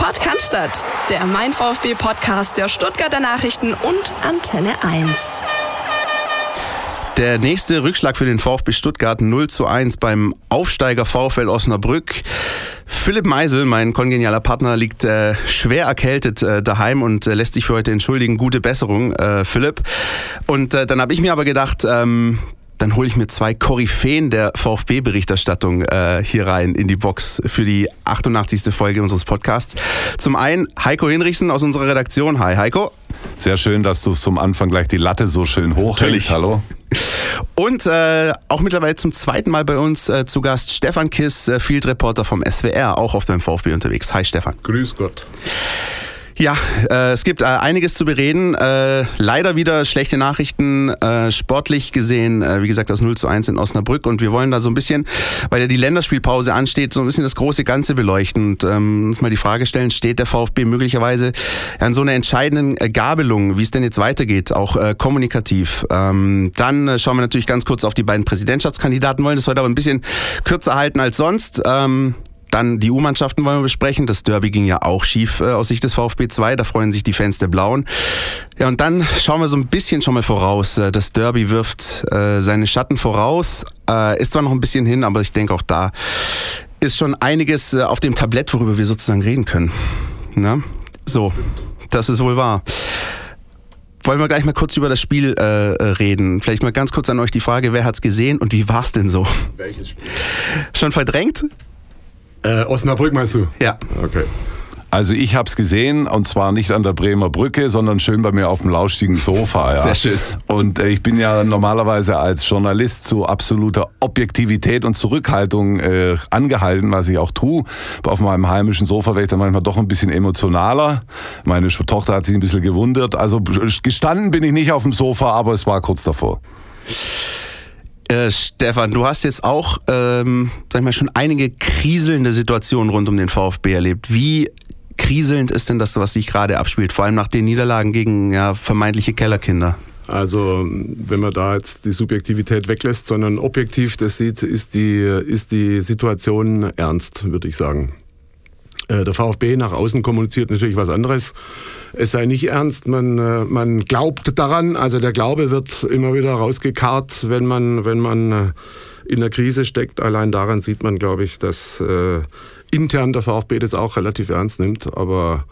Podcast, der Mein VfB Podcast der Stuttgarter Nachrichten und Antenne 1. Der nächste Rückschlag für den VfB Stuttgart 0 zu 1 beim Aufsteiger VfL Osnabrück. Philipp Meisel, mein kongenialer Partner, liegt äh, schwer erkältet äh, daheim und äh, lässt sich für heute entschuldigen. Gute Besserung, äh, Philipp. Und äh, dann habe ich mir aber gedacht, ähm, dann hole ich mir zwei Koryphäen der VfB-Berichterstattung äh, hier rein in die Box für die 88. Folge unseres Podcasts. Zum einen Heiko Hinrichsen aus unserer Redaktion. Hi Heiko. Sehr schön, dass du zum Anfang gleich die Latte so schön hochhältst. Hallo. Und äh, auch mittlerweile zum zweiten Mal bei uns äh, zu Gast Stefan Kiss, äh, Field Reporter vom SWR, auch auf beim VfB unterwegs. Hi Stefan. Grüß Gott. Ja, äh, es gibt äh, einiges zu bereden. Äh, leider wieder schlechte Nachrichten, äh, sportlich gesehen. Äh, wie gesagt, das 0 zu 1 in Osnabrück. Und wir wollen da so ein bisschen, weil ja die Länderspielpause ansteht, so ein bisschen das große Ganze beleuchten und ähm, uns mal die Frage stellen, steht der VfB möglicherweise an so einer entscheidenden äh, Gabelung, wie es denn jetzt weitergeht, auch äh, kommunikativ. Ähm, dann äh, schauen wir natürlich ganz kurz auf die beiden Präsidentschaftskandidaten, wollen das heute aber ein bisschen kürzer halten als sonst. Ähm, dann die U-Mannschaften wollen wir besprechen. Das Derby ging ja auch schief äh, aus Sicht des VfB 2. Da freuen sich die Fans der Blauen. Ja, und dann schauen wir so ein bisschen schon mal voraus. Äh, das Derby wirft äh, seine Schatten voraus. Äh, ist zwar noch ein bisschen hin, aber ich denke auch da ist schon einiges äh, auf dem Tablett, worüber wir sozusagen reden können. Na? So, das ist wohl wahr. Wollen wir gleich mal kurz über das Spiel äh, reden? Vielleicht mal ganz kurz an euch die Frage, wer hat's gesehen und wie war's denn so? Welches Spiel? Schon verdrängt? Äh, Osnabrück meinst du? Ja. Okay. Also ich habe es gesehen und zwar nicht an der Bremer Brücke, sondern schön bei mir auf dem lauschigen Sofa. Ja. Sehr schön. Und äh, ich bin ja normalerweise als Journalist zu absoluter Objektivität und Zurückhaltung äh, angehalten, was ich auch tue. Auf meinem heimischen Sofa wäre ich dann manchmal doch ein bisschen emotionaler. Meine Tochter hat sich ein bisschen gewundert. Also gestanden bin ich nicht auf dem Sofa, aber es war kurz davor. Äh, Stefan, du hast jetzt auch, ähm, sag ich mal, schon einige kriselnde Situationen rund um den VfB erlebt. Wie kriselnd ist denn das, was sich gerade abspielt? Vor allem nach den Niederlagen gegen ja, vermeintliche Kellerkinder. Also wenn man da jetzt die Subjektivität weglässt, sondern objektiv das sieht, ist die, ist die Situation ernst, würde ich sagen. Äh, der VfB nach außen kommuniziert natürlich was anderes. Es sei nicht ernst, man, äh, man glaubt daran, also der Glaube wird immer wieder rausgekarrt, wenn man, wenn man äh, in der Krise steckt. Allein daran sieht man, glaube ich, dass äh, intern der VfB das auch relativ ernst nimmt, aber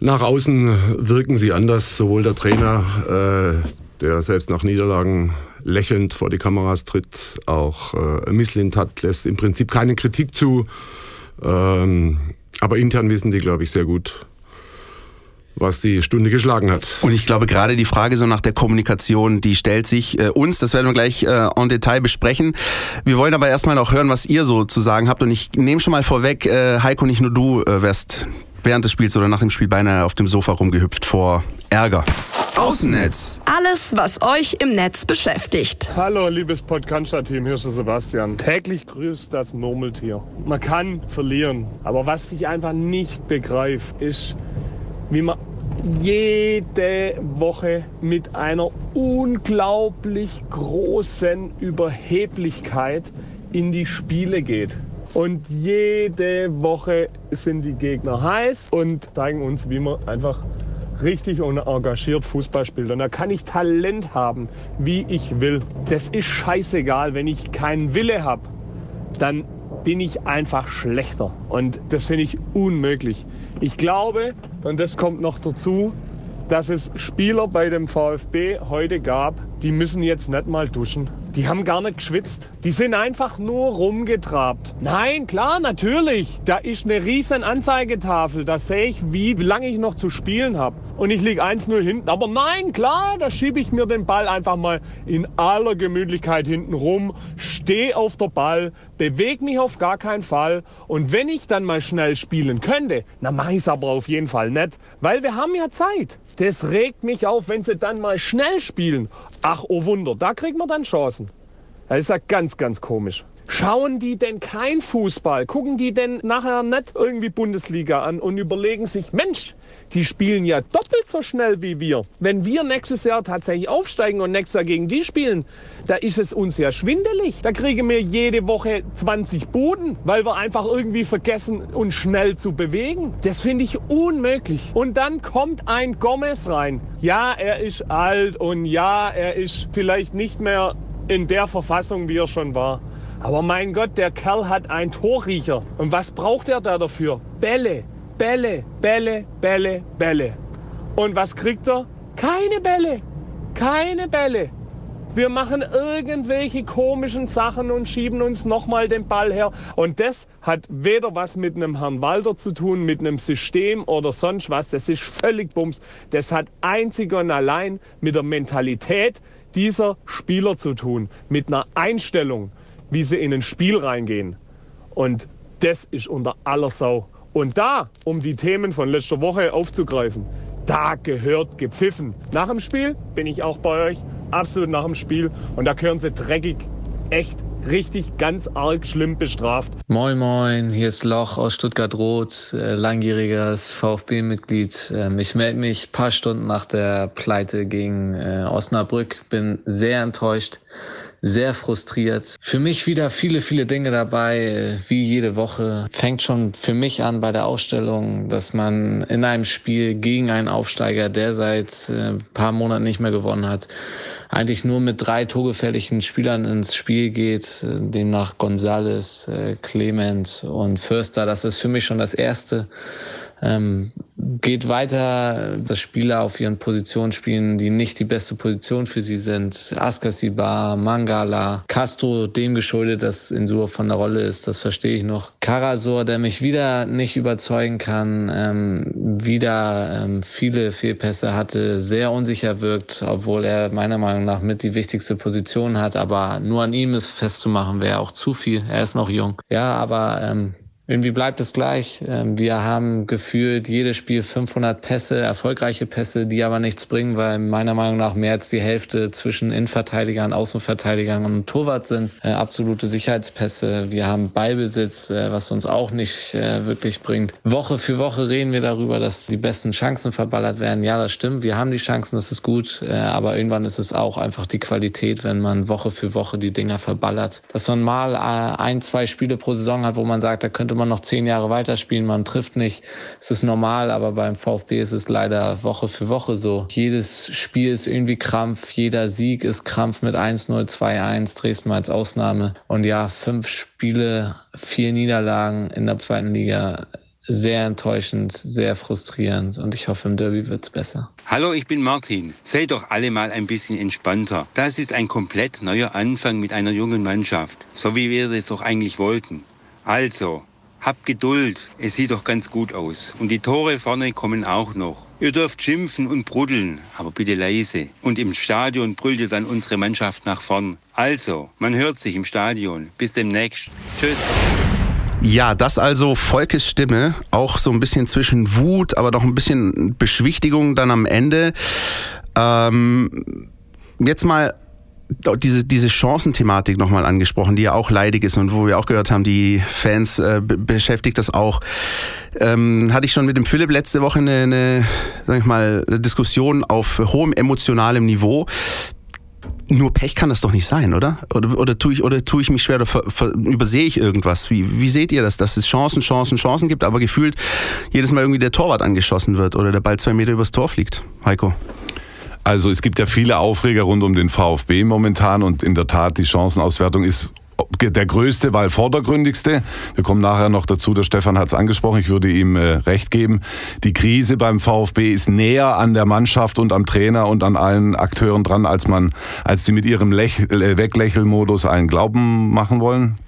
nach außen wirken sie anders, sowohl der Trainer, äh, der selbst nach Niederlagen lächelnd vor die Kameras tritt, auch äh, Misslint hat, lässt im Prinzip keine Kritik zu. Ähm, aber intern wissen die, glaube ich, sehr gut, was die Stunde geschlagen hat. Und ich glaube, gerade die Frage so nach der Kommunikation, die stellt sich äh, uns, das werden wir gleich äh, en Detail besprechen. Wir wollen aber erstmal noch hören, was ihr so zu sagen habt. Und ich nehme schon mal vorweg, äh, Heiko, nicht nur du äh, wärst während des Spiels oder nach dem Spiel beinahe auf dem Sofa rumgehüpft vor Ärger. Außennetz. Alles, was euch im Netz beschäftigt. Hallo, liebes Podcast-Team, hier ist der Sebastian. Täglich grüßt das Murmeltier. Man kann verlieren, aber was ich einfach nicht begreife, ist, wie man jede Woche mit einer unglaublich großen Überheblichkeit in die Spiele geht. Und jede Woche sind die Gegner heiß und zeigen uns, wie man einfach richtig und engagiert Fußball spielt. Und da kann ich Talent haben, wie ich will. Das ist scheißegal, wenn ich keinen Wille habe, dann bin ich einfach schlechter. Und das finde ich unmöglich. Ich glaube, und das kommt noch dazu, dass es Spieler bei dem VfB heute gab, die müssen jetzt nicht mal duschen. Die haben gar nicht geschwitzt. Die sind einfach nur rumgetrabt. Nein, klar, natürlich. Da ist eine riesen Anzeigetafel. Da sehe ich, wie lange ich noch zu spielen habe. Und ich liege 1-0 hinten. Aber nein, klar, da schiebe ich mir den Ball einfach mal in aller Gemütlichkeit hinten rum, stehe auf der Ball, bewege mich auf gar keinen Fall. Und wenn ich dann mal schnell spielen könnte, dann mache ich aber auf jeden Fall nicht. Weil wir haben ja Zeit. Das regt mich auf, wenn sie dann mal schnell spielen. Ach, oh Wunder, da kriegt man dann Chancen. Das ist ja ganz, ganz komisch. Schauen die denn kein Fußball? Gucken die denn nachher nicht irgendwie Bundesliga an und überlegen sich, Mensch, die spielen ja doppelt so schnell wie wir. Wenn wir nächstes Jahr tatsächlich aufsteigen und nächstes Jahr gegen die spielen, da ist es uns ja schwindelig. Da kriegen wir jede Woche 20 Buden, weil wir einfach irgendwie vergessen, uns schnell zu bewegen. Das finde ich unmöglich. Und dann kommt ein Gomez rein. Ja, er ist alt und ja, er ist vielleicht nicht mehr in der Verfassung, wie er schon war. Aber mein Gott, der Kerl hat einen Torriecher. Und was braucht er da dafür? Bälle, Bälle, Bälle, Bälle, Bälle. Und was kriegt er? Keine Bälle. Keine Bälle. Wir machen irgendwelche komischen Sachen und schieben uns nochmal den Ball her. Und das hat weder was mit einem Herrn Walter zu tun, mit einem System oder sonst was. Das ist völlig Bums. Das hat einzig und allein mit der Mentalität dieser Spieler zu tun. Mit einer Einstellung wie sie in ein Spiel reingehen. Und das ist unter aller Sau. Und da, um die Themen von letzter Woche aufzugreifen, da gehört gepfiffen. Nach dem Spiel bin ich auch bei euch, absolut nach dem Spiel. Und da gehören sie dreckig, echt richtig ganz arg schlimm bestraft. Moin Moin, hier ist Loch aus Stuttgart-Rot, äh, langjähriges VfB-Mitglied. Ähm, ich melde mich paar Stunden nach der Pleite gegen äh, Osnabrück, bin sehr enttäuscht sehr frustriert. Für mich wieder viele, viele Dinge dabei, wie jede Woche. Fängt schon für mich an bei der Ausstellung, dass man in einem Spiel gegen einen Aufsteiger, der seit äh, paar Monaten nicht mehr gewonnen hat, eigentlich nur mit drei torgefährlichen Spielern ins Spiel geht, demnach Gonzales, äh, Clement und Förster. Das ist für mich schon das Erste. Ähm, geht weiter, dass Spieler auf ihren Positionen spielen, die nicht die beste Position für sie sind. Askasibar, Mangala, Castro, dem geschuldet, dass Insur von der Rolle ist, das verstehe ich noch. Karasor, der mich wieder nicht überzeugen kann, ähm, wieder ähm, viele Fehlpässe hatte, sehr unsicher wirkt, obwohl er meiner Meinung nach mit die wichtigste Position hat, aber nur an ihm ist festzumachen, wäre auch zu viel. Er ist noch jung. Ja, aber ähm, irgendwie bleibt es gleich. Ähm, wir haben gefühlt jedes Spiel 500 Pässe, erfolgreiche Pässe, die aber nichts bringen, weil meiner Meinung nach mehr als die Hälfte zwischen Innenverteidigern, Außenverteidigern und Torwart sind. Äh, absolute Sicherheitspässe. Wir haben Ballbesitz, äh, was uns auch nicht äh, wirklich bringt. Woche für Woche reden wir darüber, dass die besten Chancen verballert werden. Ja, das stimmt. Wir haben die Chancen, das ist gut. Aber irgendwann ist es auch einfach die Qualität, wenn man Woche für Woche die Dinger verballert. Dass man mal ein, zwei Spiele pro Saison hat, wo man sagt, da könnte man noch zehn Jahre weiterspielen, man trifft nicht. Es ist normal, aber beim VfB ist es leider Woche für Woche so. Jedes Spiel ist irgendwie Krampf, jeder Sieg ist Krampf mit 1-0, 2-1, Dresden als Ausnahme. Und ja, fünf Spiele, vier Niederlagen in der zweiten Liga sehr enttäuschend, sehr frustrierend und ich hoffe, im Derby wird's besser. Hallo, ich bin Martin. Seid doch alle mal ein bisschen entspannter. Das ist ein komplett neuer Anfang mit einer jungen Mannschaft, so wie wir das doch eigentlich wollten. Also, Habt Geduld, es sieht doch ganz gut aus. Und die Tore vorne kommen auch noch. Ihr dürft schimpfen und bruddeln, aber bitte leise. Und im Stadion brüllt ihr dann unsere Mannschaft nach vorn. Also, man hört sich im Stadion. Bis demnächst. Tschüss. Ja, das also Volkes Stimme, auch so ein bisschen zwischen Wut, aber doch ein bisschen Beschwichtigung dann am Ende. Ähm, jetzt mal diese, diese Chancenthematik nochmal angesprochen, die ja auch leidig ist und wo wir auch gehört haben, die Fans äh, beschäftigt das auch. Ähm, hatte ich schon mit dem Philipp letzte Woche eine, eine, sag ich mal, eine Diskussion auf hohem emotionalem Niveau. Nur Pech kann das doch nicht sein, oder? Oder, oder tue ich oder tue ich mich schwer oder ver, ver, übersehe ich irgendwas? Wie, wie seht ihr das, dass es Chancen, Chancen, Chancen gibt, aber gefühlt jedes Mal irgendwie der Torwart angeschossen wird oder der Ball zwei Meter übers Tor fliegt? Heiko? Also es gibt ja viele Aufreger rund um den VfB momentan und in der Tat die Chancenauswertung ist der größte, weil vordergründigste. Wir kommen nachher noch dazu, der Stefan hat es angesprochen, ich würde ihm äh, recht geben. Die Krise beim VfB ist näher an der Mannschaft und am Trainer und an allen Akteuren dran, als man, als sie mit ihrem Lech äh, Weglächelmodus einen Glauben machen wollen.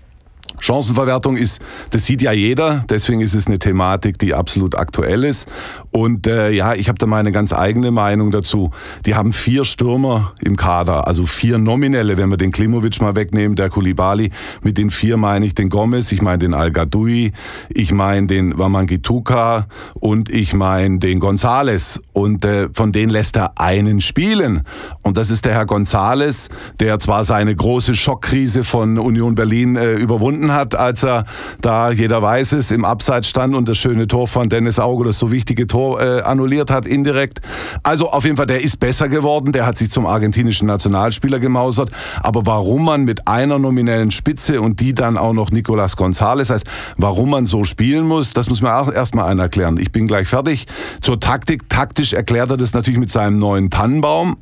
Chancenverwertung ist, das sieht ja jeder, deswegen ist es eine Thematik, die absolut aktuell ist. Und äh, ja, ich habe da meine ganz eigene Meinung dazu. Die haben vier Stürmer im Kader, also vier nominelle, wenn wir den Klimovic mal wegnehmen, der Kulibali. Mit den vier meine ich den Gomez, ich meine den Al Gadoui, ich meine den Wamangituka und ich meine den Gonzales. Und äh, von denen lässt er einen spielen. Und das ist der Herr Gonzales, der zwar seine große Schockkrise von Union Berlin äh, überwunden hat, als er da, jeder weiß es, im Abseits stand und das schöne Tor von Dennis Auge, das so wichtige Tor äh, annulliert hat, indirekt. Also auf jeden Fall, der ist besser geworden, der hat sich zum argentinischen Nationalspieler gemausert. Aber warum man mit einer nominellen Spitze und die dann auch noch Nicolas González heißt, warum man so spielen muss, das muss mir auch erstmal einer erklären. Ich bin gleich fertig. Zur Taktik, taktisch erklärt er das natürlich mit seinem neuen Tannenbaum.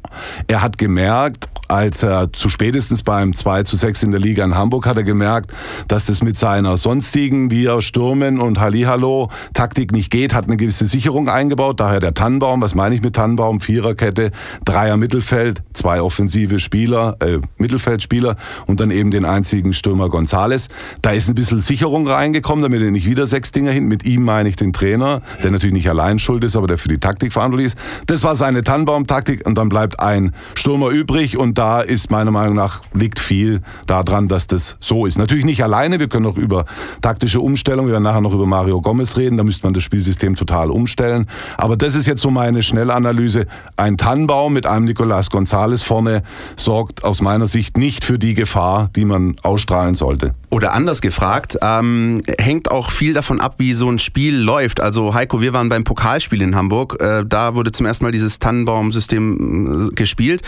Er hat gemerkt, als er zu spätestens beim 2 zu 6 in der Liga in Hamburg hat er gemerkt, dass das mit seiner sonstigen, wie er Stürmen und Hallihallo Taktik nicht geht, hat eine gewisse Sicherung eingebaut, daher der Tannenbaum, was meine ich mit Tannenbaum? Viererkette, Dreier Mittelfeld, zwei offensive Spieler, äh, Mittelfeldspieler und dann eben den einzigen Stürmer Gonzales. Da ist ein bisschen Sicherung reingekommen, damit er nicht wieder sechs Dinger hin. Mit ihm meine ich den Trainer, der natürlich nicht allein schuld ist, aber der für die Taktik verantwortlich ist. Das war seine Tannenbaum-Taktik und dann bleibt ein Stürmer übrig und da ist meiner Meinung nach liegt viel daran, dass das so ist. Natürlich nicht alleine, wir können noch über taktische Umstellung, wir werden nachher noch über Mario Gomez reden, da müsste man das Spielsystem total umstellen. Aber das ist jetzt so meine Schnellanalyse. Ein Tannenbaum mit einem Nicolas González vorne sorgt aus meiner Sicht nicht für die Gefahr, die man ausstrahlen sollte. Oder anders gefragt, ähm, hängt auch viel davon ab, wie so ein Spiel läuft. Also Heiko, wir waren beim Pokalspiel in Hamburg. Äh, da wurde zum ersten Mal dieses Tannenbaum-System äh, gespielt.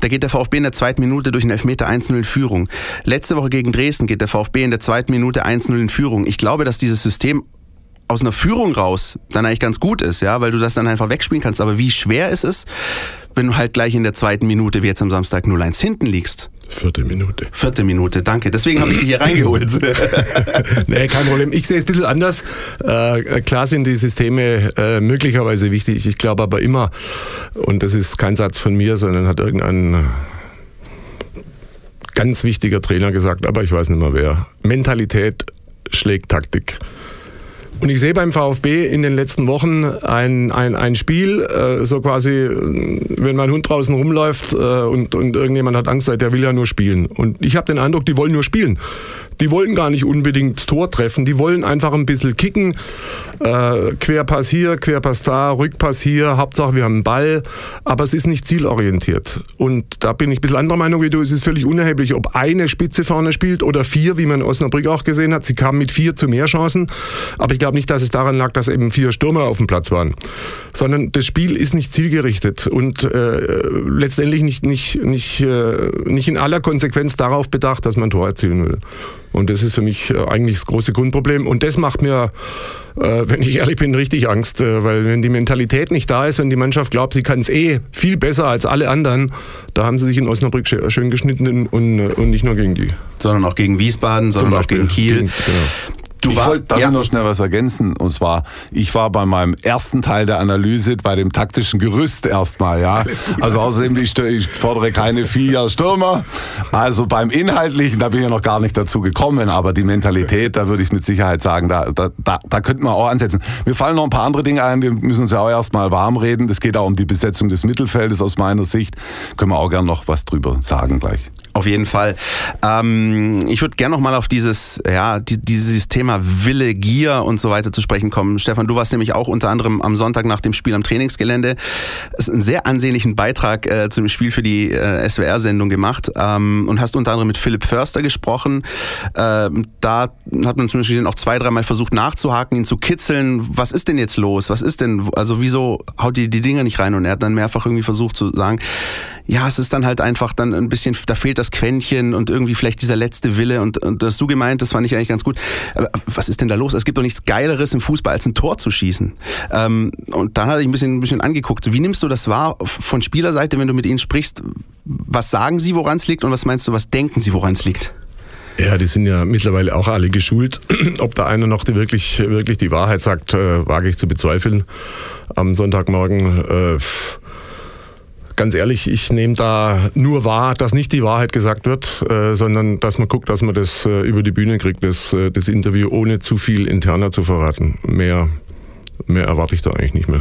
Da geht der VfB in der zweiten Minute durch einen Elfmeter 1-0 in Führung. Letzte Woche gegen Dresden geht der VfB in der zweiten Minute 1-0 in Führung. Ich glaube, dass dieses System aus einer Führung raus dann eigentlich ganz gut ist, ja, weil du das dann einfach wegspielen kannst. Aber wie schwer ist es, wenn du halt gleich in der zweiten Minute, wie jetzt am Samstag, 0-1 hinten liegst? Vierte Minute. Vierte Minute, danke. Deswegen habe ich dich hier reingeholt. nee, kein Problem. Ich sehe es ein bisschen anders. Äh, klar sind die Systeme äh, möglicherweise wichtig. Ich glaube aber immer, und das ist kein Satz von mir, sondern hat irgendein ganz wichtiger Trainer gesagt, aber ich weiß nicht mehr wer. Mentalität schlägt Taktik. Und ich sehe beim VfB in den letzten Wochen ein, ein, ein Spiel, äh, so quasi, wenn mein Hund draußen rumläuft äh, und, und irgendjemand hat Angst, der will ja nur spielen. Und ich habe den Eindruck, die wollen nur spielen. Die wollen gar nicht unbedingt Tor treffen, die wollen einfach ein bisschen kicken. Äh, Querpass hier, Querpass da, Rückpass hier, Hauptsache wir haben einen Ball, aber es ist nicht zielorientiert. Und da bin ich ein bisschen anderer Meinung wie du, es ist völlig unerheblich, ob eine Spitze vorne spielt oder vier, wie man in Osnabrück auch gesehen hat. Sie kamen mit vier zu mehr Chancen, aber ich glaube nicht, dass es daran lag, dass eben vier Stürmer auf dem Platz waren, sondern das Spiel ist nicht zielgerichtet und äh, letztendlich nicht, nicht, nicht, äh, nicht in aller Konsequenz darauf bedacht, dass man Tor erzielen will. Und das ist für mich äh, eigentlich das große Grundproblem. Und das macht mir, äh, wenn ich ehrlich bin, richtig Angst. Äh, weil wenn die Mentalität nicht da ist, wenn die Mannschaft glaubt, sie kann es eh viel besser als alle anderen, da haben sie sich in Osnabrück schön geschnitten und, und nicht nur gegen die. Sondern auch gegen Wiesbaden, sondern auch gegen Kiel. Gegen, genau. Du ich wollte darf ja. noch schnell was ergänzen. Und zwar, ich war bei meinem ersten Teil der Analyse bei dem taktischen Gerüst erstmal, ja. Also außerdem, ich, ich fordere keine vier Stürmer. Also beim Inhaltlichen, da bin ich ja noch gar nicht dazu gekommen, aber die Mentalität, da würde ich mit Sicherheit sagen, da, da, da, da könnten wir auch ansetzen. Mir fallen noch ein paar andere Dinge ein, wir müssen uns ja auch erstmal warm reden. Es geht auch um die Besetzung des Mittelfeldes aus meiner Sicht. Können wir auch gern noch was drüber sagen gleich. Auf jeden Fall. Ähm, ich würde gerne noch mal auf dieses, ja, die, dieses Thema Wille, Gier und so weiter zu sprechen kommen. Stefan, du warst nämlich auch unter anderem am Sonntag nach dem Spiel am Trainingsgelände. Das ist einen sehr ansehnlichen Beitrag äh, zu dem Spiel für die äh, SWR-Sendung gemacht ähm, und hast unter anderem mit Philipp Förster gesprochen. Ähm, da hat man zum Beispiel auch zwei, dreimal versucht nachzuhaken, ihn zu kitzeln. Was ist denn jetzt los? Was ist denn, also wieso haut die die Dinger nicht rein? Und er hat dann mehrfach irgendwie versucht zu sagen, ja, es ist dann halt einfach dann ein bisschen, da fehlt das Quäntchen und irgendwie vielleicht dieser letzte Wille und, und das du gemeint, das fand ich eigentlich ganz gut. Aber was ist denn da los? Es gibt doch nichts Geileres im Fußball, als ein Tor zu schießen. Ähm, und dann hatte ich ein bisschen, ein bisschen angeguckt. Wie nimmst du das wahr von Spielerseite, wenn du mit ihnen sprichst? Was sagen sie, woran es liegt und was meinst du, was denken sie, woran es liegt? Ja, die sind ja mittlerweile auch alle geschult. Ob da einer noch die wirklich, wirklich die Wahrheit sagt, äh, wage ich zu bezweifeln. Am Sonntagmorgen äh, ganz ehrlich, ich nehme da nur wahr, dass nicht die Wahrheit gesagt wird, äh, sondern dass man guckt, dass man das äh, über die Bühne kriegt, das, äh, das Interview, ohne zu viel interner zu verraten. Mehr, mehr erwarte ich da eigentlich nicht mehr.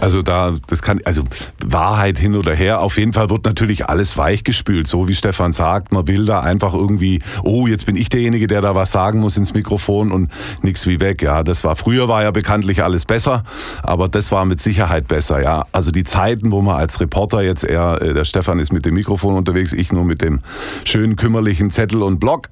Also da, das kann, also Wahrheit hin oder her. Auf jeden Fall wird natürlich alles weichgespült. So wie Stefan sagt, man will da einfach irgendwie, oh, jetzt bin ich derjenige, der da was sagen muss ins Mikrofon und nichts wie weg. Ja, das war, früher war ja bekanntlich alles besser, aber das war mit Sicherheit besser. Ja, also die Zeiten, wo man als Reporter jetzt eher, äh, der Stefan ist mit dem Mikrofon unterwegs, ich nur mit dem schönen kümmerlichen Zettel und Block.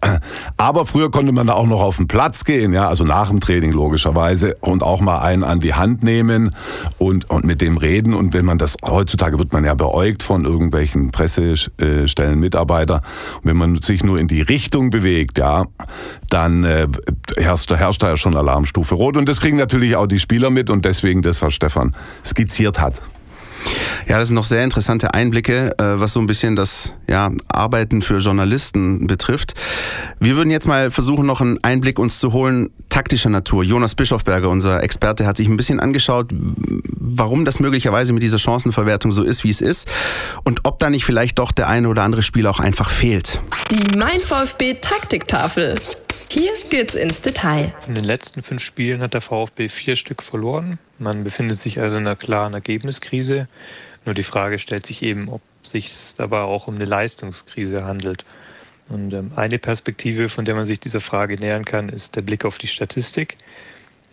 Aber früher konnte man da auch noch auf den Platz gehen, ja, also nach dem Training logischerweise und auch mal einen an die Hand nehmen und und mit dem reden. Und wenn man das, heutzutage wird man ja beäugt von irgendwelchen Pressestellen, Mitarbeiter. Und wenn man sich nur in die Richtung bewegt, ja, dann äh, herrscht, herrscht da ja schon Alarmstufe Rot. Und das kriegen natürlich auch die Spieler mit und deswegen das, was Stefan skizziert hat. Ja, das sind noch sehr interessante Einblicke, äh, was so ein bisschen das ja, Arbeiten für Journalisten betrifft. Wir würden jetzt mal versuchen, noch einen Einblick uns zu holen, taktischer Natur. Jonas Bischofberger, unser Experte, hat sich ein bisschen angeschaut, warum das möglicherweise mit dieser Chancenverwertung so ist, wie es ist und ob da nicht vielleicht doch der eine oder andere Spieler auch einfach fehlt. Die Mein VfB Taktiktafel. Hier geht's ins Detail. In den letzten fünf Spielen hat der VfB vier Stück verloren. Man befindet sich also in einer klaren Ergebniskrise. Nur die Frage stellt sich eben, ob sich dabei auch um eine Leistungskrise handelt. Und ähm, eine Perspektive, von der man sich dieser Frage nähern kann, ist der Blick auf die Statistik.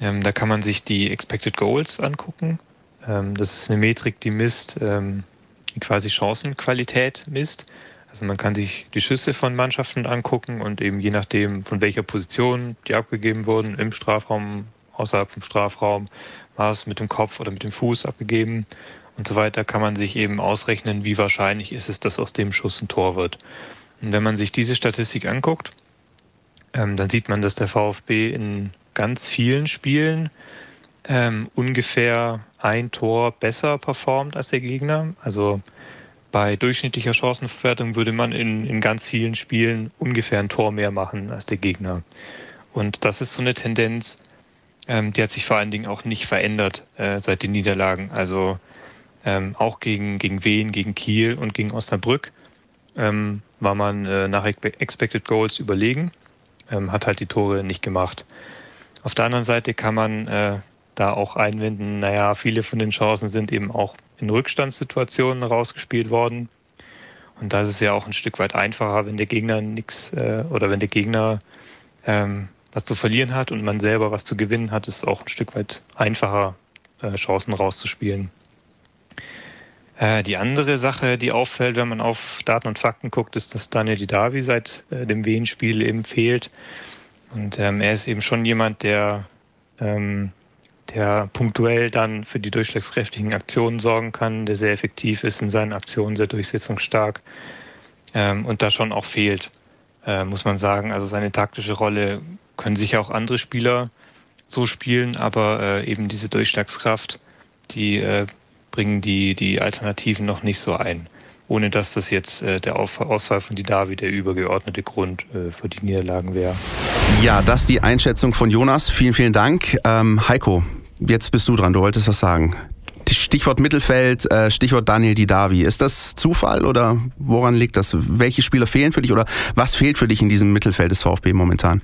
Ähm, da kann man sich die Expected Goals angucken. Ähm, das ist eine Metrik, die misst, die quasi Chancenqualität misst. Also man kann sich die Schüsse von Mannschaften angucken und eben je nachdem, von welcher Position die abgegeben wurden, im Strafraum, außerhalb vom Strafraum, war es mit dem Kopf oder mit dem Fuß abgegeben und so weiter, kann man sich eben ausrechnen, wie wahrscheinlich ist es, dass aus dem Schuss ein Tor wird. Und wenn man sich diese Statistik anguckt, ähm, dann sieht man, dass der VfB in ganz vielen Spielen ähm, ungefähr ein Tor besser performt als der Gegner. Also bei durchschnittlicher Chancenverwertung würde man in, in ganz vielen Spielen ungefähr ein Tor mehr machen als der Gegner. Und das ist so eine Tendenz, ähm, die hat sich vor allen Dingen auch nicht verändert äh, seit den Niederlagen. Also ähm, auch gegen, gegen Wien, gegen Kiel und gegen Osnabrück ähm, war man äh, nach Expected Goals überlegen, ähm, hat halt die Tore nicht gemacht. Auf der anderen Seite kann man äh, da auch einwenden, naja, viele von den Chancen sind eben auch in Rückstandssituationen rausgespielt worden. Und da ist ja auch ein Stück weit einfacher, wenn der Gegner nichts äh, oder wenn der Gegner ähm, was zu verlieren hat und man selber was zu gewinnen hat, ist auch ein Stück weit einfacher, äh, Chancen rauszuspielen. Äh, die andere Sache, die auffällt, wenn man auf Daten und Fakten guckt, ist, dass Daniel Didavi seit äh, dem Wien-Spiel eben fehlt. Und ähm, er ist eben schon jemand, der ähm, der punktuell dann für die durchschlagskräftigen Aktionen sorgen kann, der sehr effektiv ist in seinen Aktionen, sehr durchsetzungsstark ähm, und da schon auch fehlt, äh, muss man sagen. Also seine taktische Rolle können sicher auch andere Spieler so spielen, aber äh, eben diese Durchschlagskraft, die äh, bringen die, die Alternativen noch nicht so ein. Ohne dass das jetzt äh, der Ausfall von Didavi der übergeordnete Grund äh, für die Niederlagen wäre. Ja, das die Einschätzung von Jonas. Vielen, vielen Dank. Ähm, Heiko, jetzt bist du dran, du wolltest was sagen. Stichwort Mittelfeld, äh, Stichwort Daniel Didavi. Ist das Zufall oder woran liegt das? Welche Spieler fehlen für dich oder was fehlt für dich in diesem Mittelfeld des VfB momentan?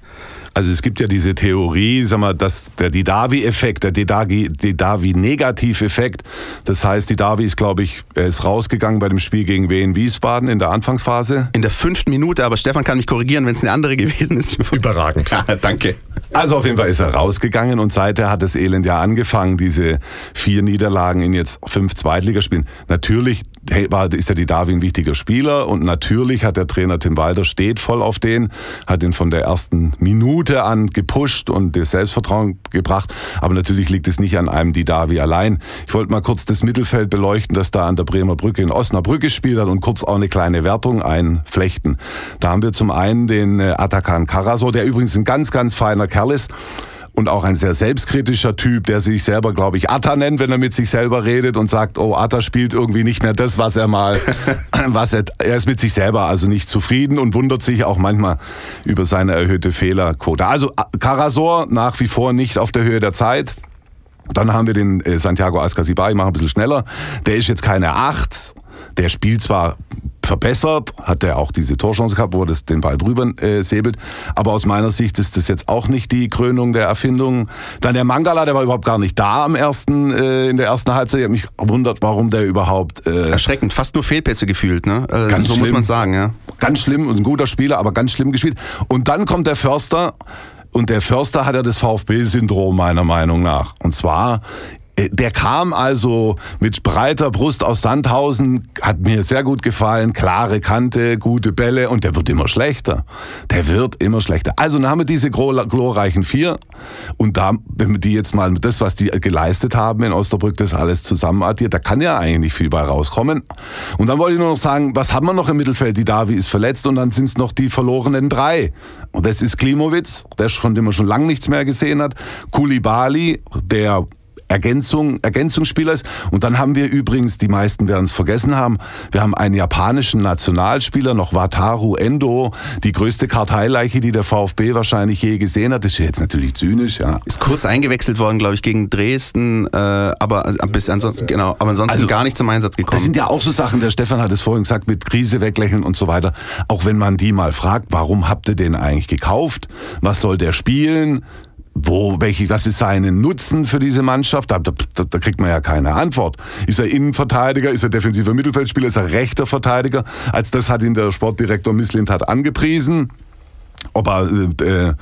Also es gibt ja diese Theorie, sag mal, dass der Didavi-Effekt, der Didavi-Negativ-Effekt, das heißt, Didavi ist, glaube ich, er ist rausgegangen bei dem Spiel gegen Wien Wiesbaden in der Anfangsphase. In der fünften Minute, aber Stefan kann mich korrigieren, wenn es eine andere gewesen ist. Überragend. Ja, danke. Also auf jeden Fall ist er rausgegangen und seither hat das Elend ja angefangen, diese vier Niederlagen in jetzt fünf Zweitligaspielen. Natürlich war, ist ja die Darwin ein wichtiger Spieler und natürlich hat der Trainer Tim Walder steht voll auf den, hat ihn von der ersten Minute an gepusht und das Selbstvertrauen gebracht. Aber natürlich liegt es nicht an einem Didavi allein. Ich wollte mal kurz das Mittelfeld beleuchten, das da an der Bremer Brücke in Osnabrück gespielt hat und kurz auch eine kleine Wertung einflechten. Da haben wir zum einen den äh, Atakan Karasor, der übrigens ein ganz, ganz feiner Kerl ist und auch ein sehr selbstkritischer Typ, der sich selber, glaube ich, Atta nennt, wenn er mit sich selber redet und sagt, oh, Atta spielt irgendwie nicht mehr das, was er mal, was er, er ist mit sich selber also nicht zufrieden und wundert sich auch manchmal über seine erhöhte Fehlerquote. Also Karasor nach wie vor nicht auf der Höhe der Zeit. Dann haben wir den äh, Santiago Ascasiba, ich mache ein bisschen schneller. Der ist jetzt keine Acht, Der spielt zwar verbessert, hat er auch diese Torchance gehabt, wo er das, den Ball drüber äh, säbelt. Aber aus meiner Sicht ist das jetzt auch nicht die Krönung der Erfindung. Dann der Mangala, der war überhaupt gar nicht da am ersten, äh, in der ersten Halbzeit. Ich habe mich gewundert, warum der überhaupt. Äh, Erschreckend, fast nur Fehlpässe gefühlt, ne? Äh, ganz so schlimm, muss man sagen, ja. Ganz schlimm, ein guter Spieler, aber ganz schlimm gespielt. Und dann kommt der Förster. Und der Förster hat ja das VfB-Syndrom meiner Meinung nach. Und zwar der kam also mit breiter Brust aus Sandhausen, hat mir sehr gut gefallen, klare Kante, gute Bälle und der wird immer schlechter. Der wird immer schlechter. Also dann haben wir diese glorreichen vier und da, wenn wir die jetzt mal mit das, was die geleistet haben in Osterbrück, das alles zusammen addiert, da kann ja eigentlich viel bei rauskommen. Und dann wollte ich nur noch sagen, was haben wir noch im Mittelfeld? Die Davi ist verletzt und dann sind es noch die verlorenen drei. Und das ist Klimowitz, der von dem man schon lange nichts mehr gesehen hat. Kulibali, der Ergänzung, Ergänzungsspieler ist. Und dann haben wir übrigens, die meisten werden es vergessen haben, wir haben einen japanischen Nationalspieler, noch Wataru Endo, die größte Karteileiche, die der VfB wahrscheinlich je gesehen hat. Das ist jetzt natürlich zynisch, ja. Ist kurz eingewechselt worden, glaube ich, gegen Dresden, äh, aber bis ansonsten, genau, aber ansonsten also, gar nicht zum Einsatz gekommen. Das sind ja auch so Sachen, der Stefan hat es vorhin gesagt, mit Krise weglächeln und so weiter. Auch wenn man die mal fragt, warum habt ihr den eigentlich gekauft? Was soll der spielen? Wo, welche, was ist sein Nutzen für diese Mannschaft? Da, da, da, kriegt man ja keine Antwort. Ist er Innenverteidiger? Ist er defensiver Mittelfeldspieler? Ist er rechter Verteidiger? Als das hat ihn der Sportdirektor Misslint hat angepriesen. Ob er äh,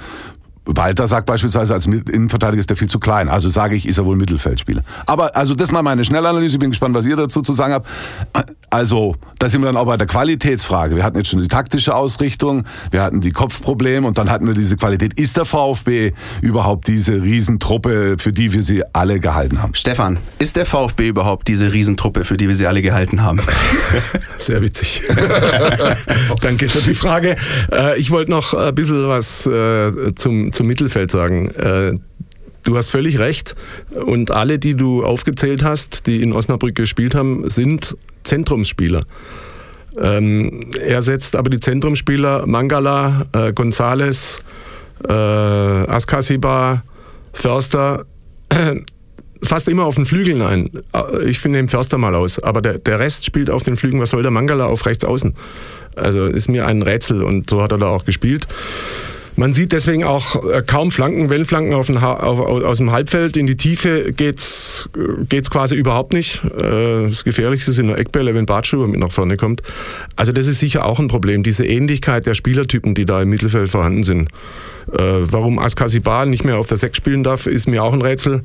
Walter sagt beispielsweise, als Innenverteidiger ist der viel zu klein. Also sage ich, ist er wohl Mittelfeldspieler. Aber also das mal meine Schnellanalyse. Ich bin gespannt, was ihr dazu zu sagen habt. Also, da sind wir dann auch bei der Qualitätsfrage. Wir hatten jetzt schon die taktische Ausrichtung, wir hatten die Kopfprobleme und dann hatten wir diese Qualität. Ist der VfB überhaupt diese Riesentruppe, für die wir sie alle gehalten haben? Stefan, ist der VfB überhaupt diese Riesentruppe, für die wir sie alle gehalten haben? Sehr witzig. Danke für die Frage. Äh, ich wollte noch ein bisschen was äh, zum zum Mittelfeld sagen. Äh, du hast völlig recht. Und alle, die du aufgezählt hast, die in Osnabrück gespielt haben, sind Zentrumsspieler. Ähm, er setzt aber die Zentrumsspieler Mangala, äh, Gonzales, äh, Askasiba, Förster äh, fast immer auf den Flügeln ein. Äh, ich finde den Förster mal aus, aber der, der Rest spielt auf den Flügeln. Was soll der Mangala auf rechts außen? Also ist mir ein Rätsel und so hat er da auch gespielt. Man sieht deswegen auch äh, kaum Flanken, Wellenflanken auf auf, aus dem Halbfeld. In die Tiefe geht's geht's quasi überhaupt nicht. Äh, das Gefährlichste sind nur Eckbälle, wenn Bartschuber mit nach vorne kommt. Also das ist sicher auch ein Problem, diese Ähnlichkeit der Spielertypen, die da im Mittelfeld vorhanden sind. Äh, warum Askasibal nicht mehr auf der Sechs spielen darf, ist mir auch ein Rätsel.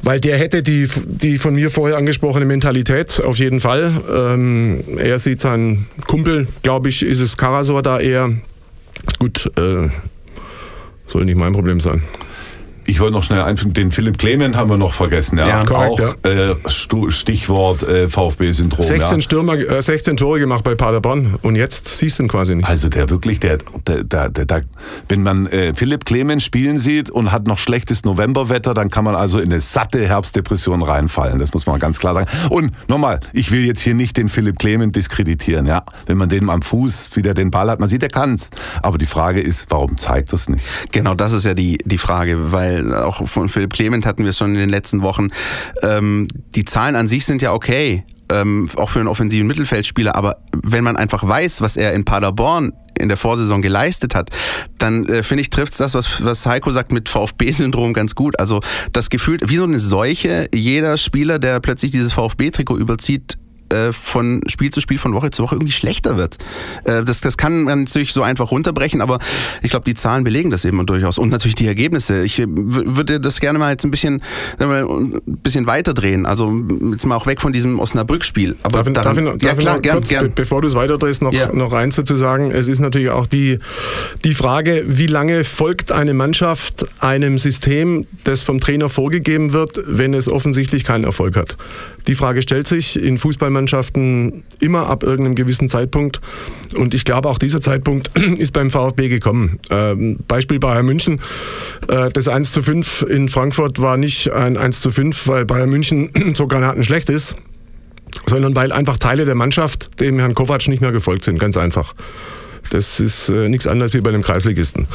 Weil der hätte die, die von mir vorher angesprochene Mentalität, auf jeden Fall. Ähm, er sieht seinen Kumpel, glaube ich, ist es Karasor da eher, Gut, äh, soll nicht mein Problem sein. Ich wollte noch schnell einfügen, den Philipp Clement haben wir noch vergessen. Ja, ja korrekt, auch ja. Äh, Stichwort äh, VfB-Syndrom. 16, ja. Stürmer, äh, 16 Tore gemacht bei Paderborn und jetzt siehst du ihn quasi nicht. Also der wirklich, der, der, der, der, der wenn man Philipp Clement spielen sieht und hat noch schlechtes Novemberwetter, dann kann man also in eine satte Herbstdepression reinfallen. Das muss man ganz klar sagen. Und nochmal, ich will jetzt hier nicht den Philipp Clement diskreditieren. Ja, wenn man den am Fuß wieder den Ball hat, man sieht, er kann's. Aber die Frage ist, warum zeigt das nicht? Genau, das ist ja die die Frage, weil auch von Philipp Clement hatten wir es schon in den letzten Wochen. Ähm, die Zahlen an sich sind ja okay, ähm, auch für einen offensiven Mittelfeldspieler, aber wenn man einfach weiß, was er in Paderborn in der Vorsaison geleistet hat, dann äh, finde ich, trifft es das, was, was Heiko sagt mit VfB-Syndrom ganz gut. Also das Gefühl, wie so eine Seuche, jeder Spieler, der plötzlich dieses VfB-Trikot überzieht, äh, von Spiel zu Spiel, von Woche zu Woche irgendwie schlechter wird. Äh, das, das kann man natürlich so einfach runterbrechen, aber ich glaube, die Zahlen belegen das eben durchaus. Und natürlich die Ergebnisse. Ich würde das gerne mal jetzt ein bisschen, ein bisschen weiter drehen. Also jetzt mal auch weg von diesem Osnabrück-Spiel. Aber darf, daran, darf ich, ja, darf klar, gern, kurz, gern. bevor du es weiterdrehst, noch, ja. noch eins dazu sagen. Es ist natürlich auch die, die Frage, wie lange folgt eine Mannschaft einem System, das vom Trainer vorgegeben wird, wenn es offensichtlich keinen Erfolg hat. Die Frage stellt sich in Fußballmannschaften immer ab irgendeinem gewissen Zeitpunkt. Und ich glaube, auch dieser Zeitpunkt ist beim VfB gekommen. Ähm, Beispiel Bayern München. Äh, das 1 zu 5 in Frankfurt war nicht ein 1 zu 5, weil Bayern München so granatenschlecht ist, sondern weil einfach Teile der Mannschaft dem Herrn Kovac nicht mehr gefolgt sind. Ganz einfach. Das ist äh, nichts anderes wie bei einem Kreisligisten.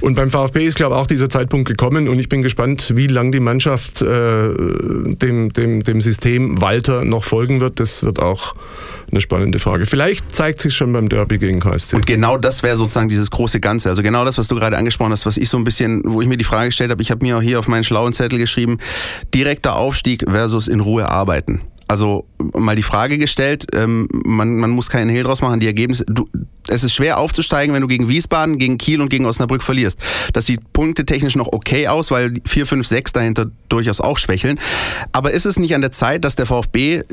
Und beim VfB ist, glaube ich, auch dieser Zeitpunkt gekommen und ich bin gespannt, wie lange die Mannschaft äh, dem, dem, dem System Walter noch folgen wird. Das wird auch eine spannende Frage. Vielleicht zeigt sich schon beim Derby gegen KSC. Und genau das wäre sozusagen dieses große Ganze. Also genau das, was du gerade angesprochen hast, was ich so ein bisschen, wo ich mir die Frage gestellt habe, ich habe mir auch hier auf meinen schlauen Zettel geschrieben, direkter Aufstieg versus in Ruhe arbeiten. Also mal die Frage gestellt, ähm, man, man muss keinen Hehl draus machen, die Ergebnisse, du, es ist schwer aufzusteigen, wenn du gegen Wiesbaden, gegen Kiel und gegen Osnabrück verlierst. Das sieht punktetechnisch noch okay aus, weil 4, 5, 6 dahinter durchaus auch schwächeln. Aber ist es nicht an der Zeit, dass der VfB äh,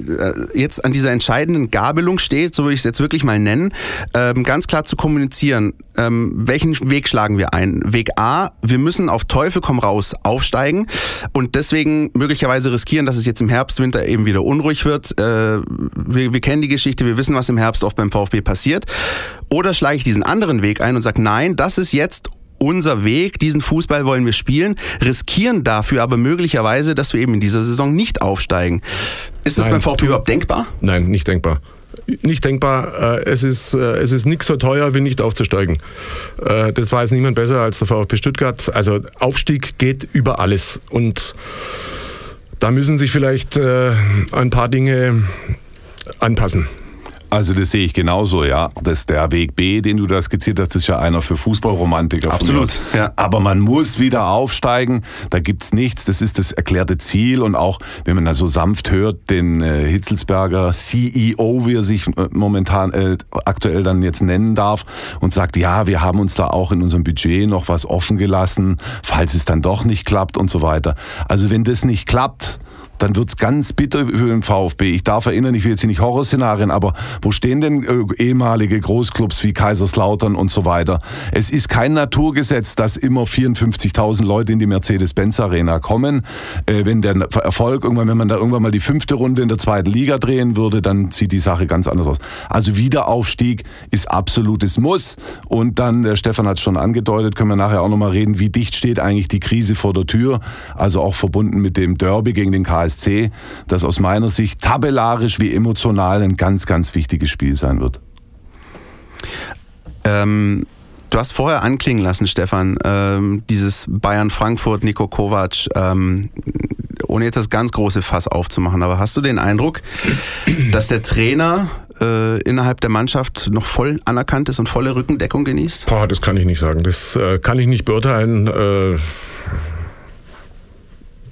jetzt an dieser entscheidenden Gabelung steht, so würde ich es jetzt wirklich mal nennen, ähm, ganz klar zu kommunizieren, ähm, welchen Weg schlagen wir ein? Weg A, wir müssen auf Teufel komm raus aufsteigen und deswegen möglicherweise riskieren, dass es jetzt im Herbst, Winter eben wieder unruhig wird. Äh, wir, wir kennen die Geschichte, wir wissen, was im Herbst oft beim VfB passiert. Oder schlage ich diesen anderen Weg ein und sage, nein, das ist jetzt unser Weg, diesen Fußball wollen wir spielen, riskieren dafür aber möglicherweise, dass wir eben in dieser Saison nicht aufsteigen. Ist das Nein, beim VfB überhaupt denkbar? Nein, nicht denkbar nicht denkbar. Äh, es ist, äh, es ist nicht so teuer, wie nicht aufzusteigen. Äh, das weiß niemand besser als der VfB Stuttgart. Also Aufstieg geht über alles. Und da müssen sich vielleicht ein paar Dinge anpassen. Also das sehe ich genauso, ja. Das der Weg B, den du da skizziert hast, ist ja einer für Fußballromantiker. Absolut. Ja. Aber man muss wieder aufsteigen. Da gibt's nichts. Das ist das erklärte Ziel. Und auch, wenn man da so sanft hört, den äh, Hitzelsberger CEO, wie er sich äh, momentan äh, aktuell dann jetzt nennen darf, und sagt, ja, wir haben uns da auch in unserem Budget noch was offen gelassen, falls es dann doch nicht klappt und so weiter. Also wenn das nicht klappt, dann wird's ganz bitter für den VfB. Ich darf erinnern, ich will jetzt hier nicht Horrorszenarien, aber wo stehen denn äh, ehemalige Großclubs wie Kaiserslautern und so weiter? Es ist kein Naturgesetz, dass immer 54.000 Leute in die Mercedes-Benz-Arena kommen. Äh, wenn der Erfolg irgendwann, wenn man da irgendwann mal die fünfte Runde in der zweiten Liga drehen würde, dann sieht die Sache ganz anders aus. Also Wiederaufstieg ist absolutes Muss. Und dann, der Stefan hat es schon angedeutet, können wir nachher auch nochmal reden, wie dicht steht eigentlich die Krise vor der Tür. Also auch verbunden mit dem Derby gegen den KSC KSC, das aus meiner Sicht tabellarisch wie emotional ein ganz, ganz wichtiges Spiel sein wird. Ähm, du hast vorher anklingen lassen, Stefan, ähm, dieses Bayern-Frankfurt, Nico Kovac, ähm, ohne jetzt das ganz große Fass aufzumachen, aber hast du den Eindruck, dass der Trainer äh, innerhalb der Mannschaft noch voll anerkannt ist und volle Rückendeckung genießt? Boah, das kann ich nicht sagen. Das äh, kann ich nicht beurteilen. Äh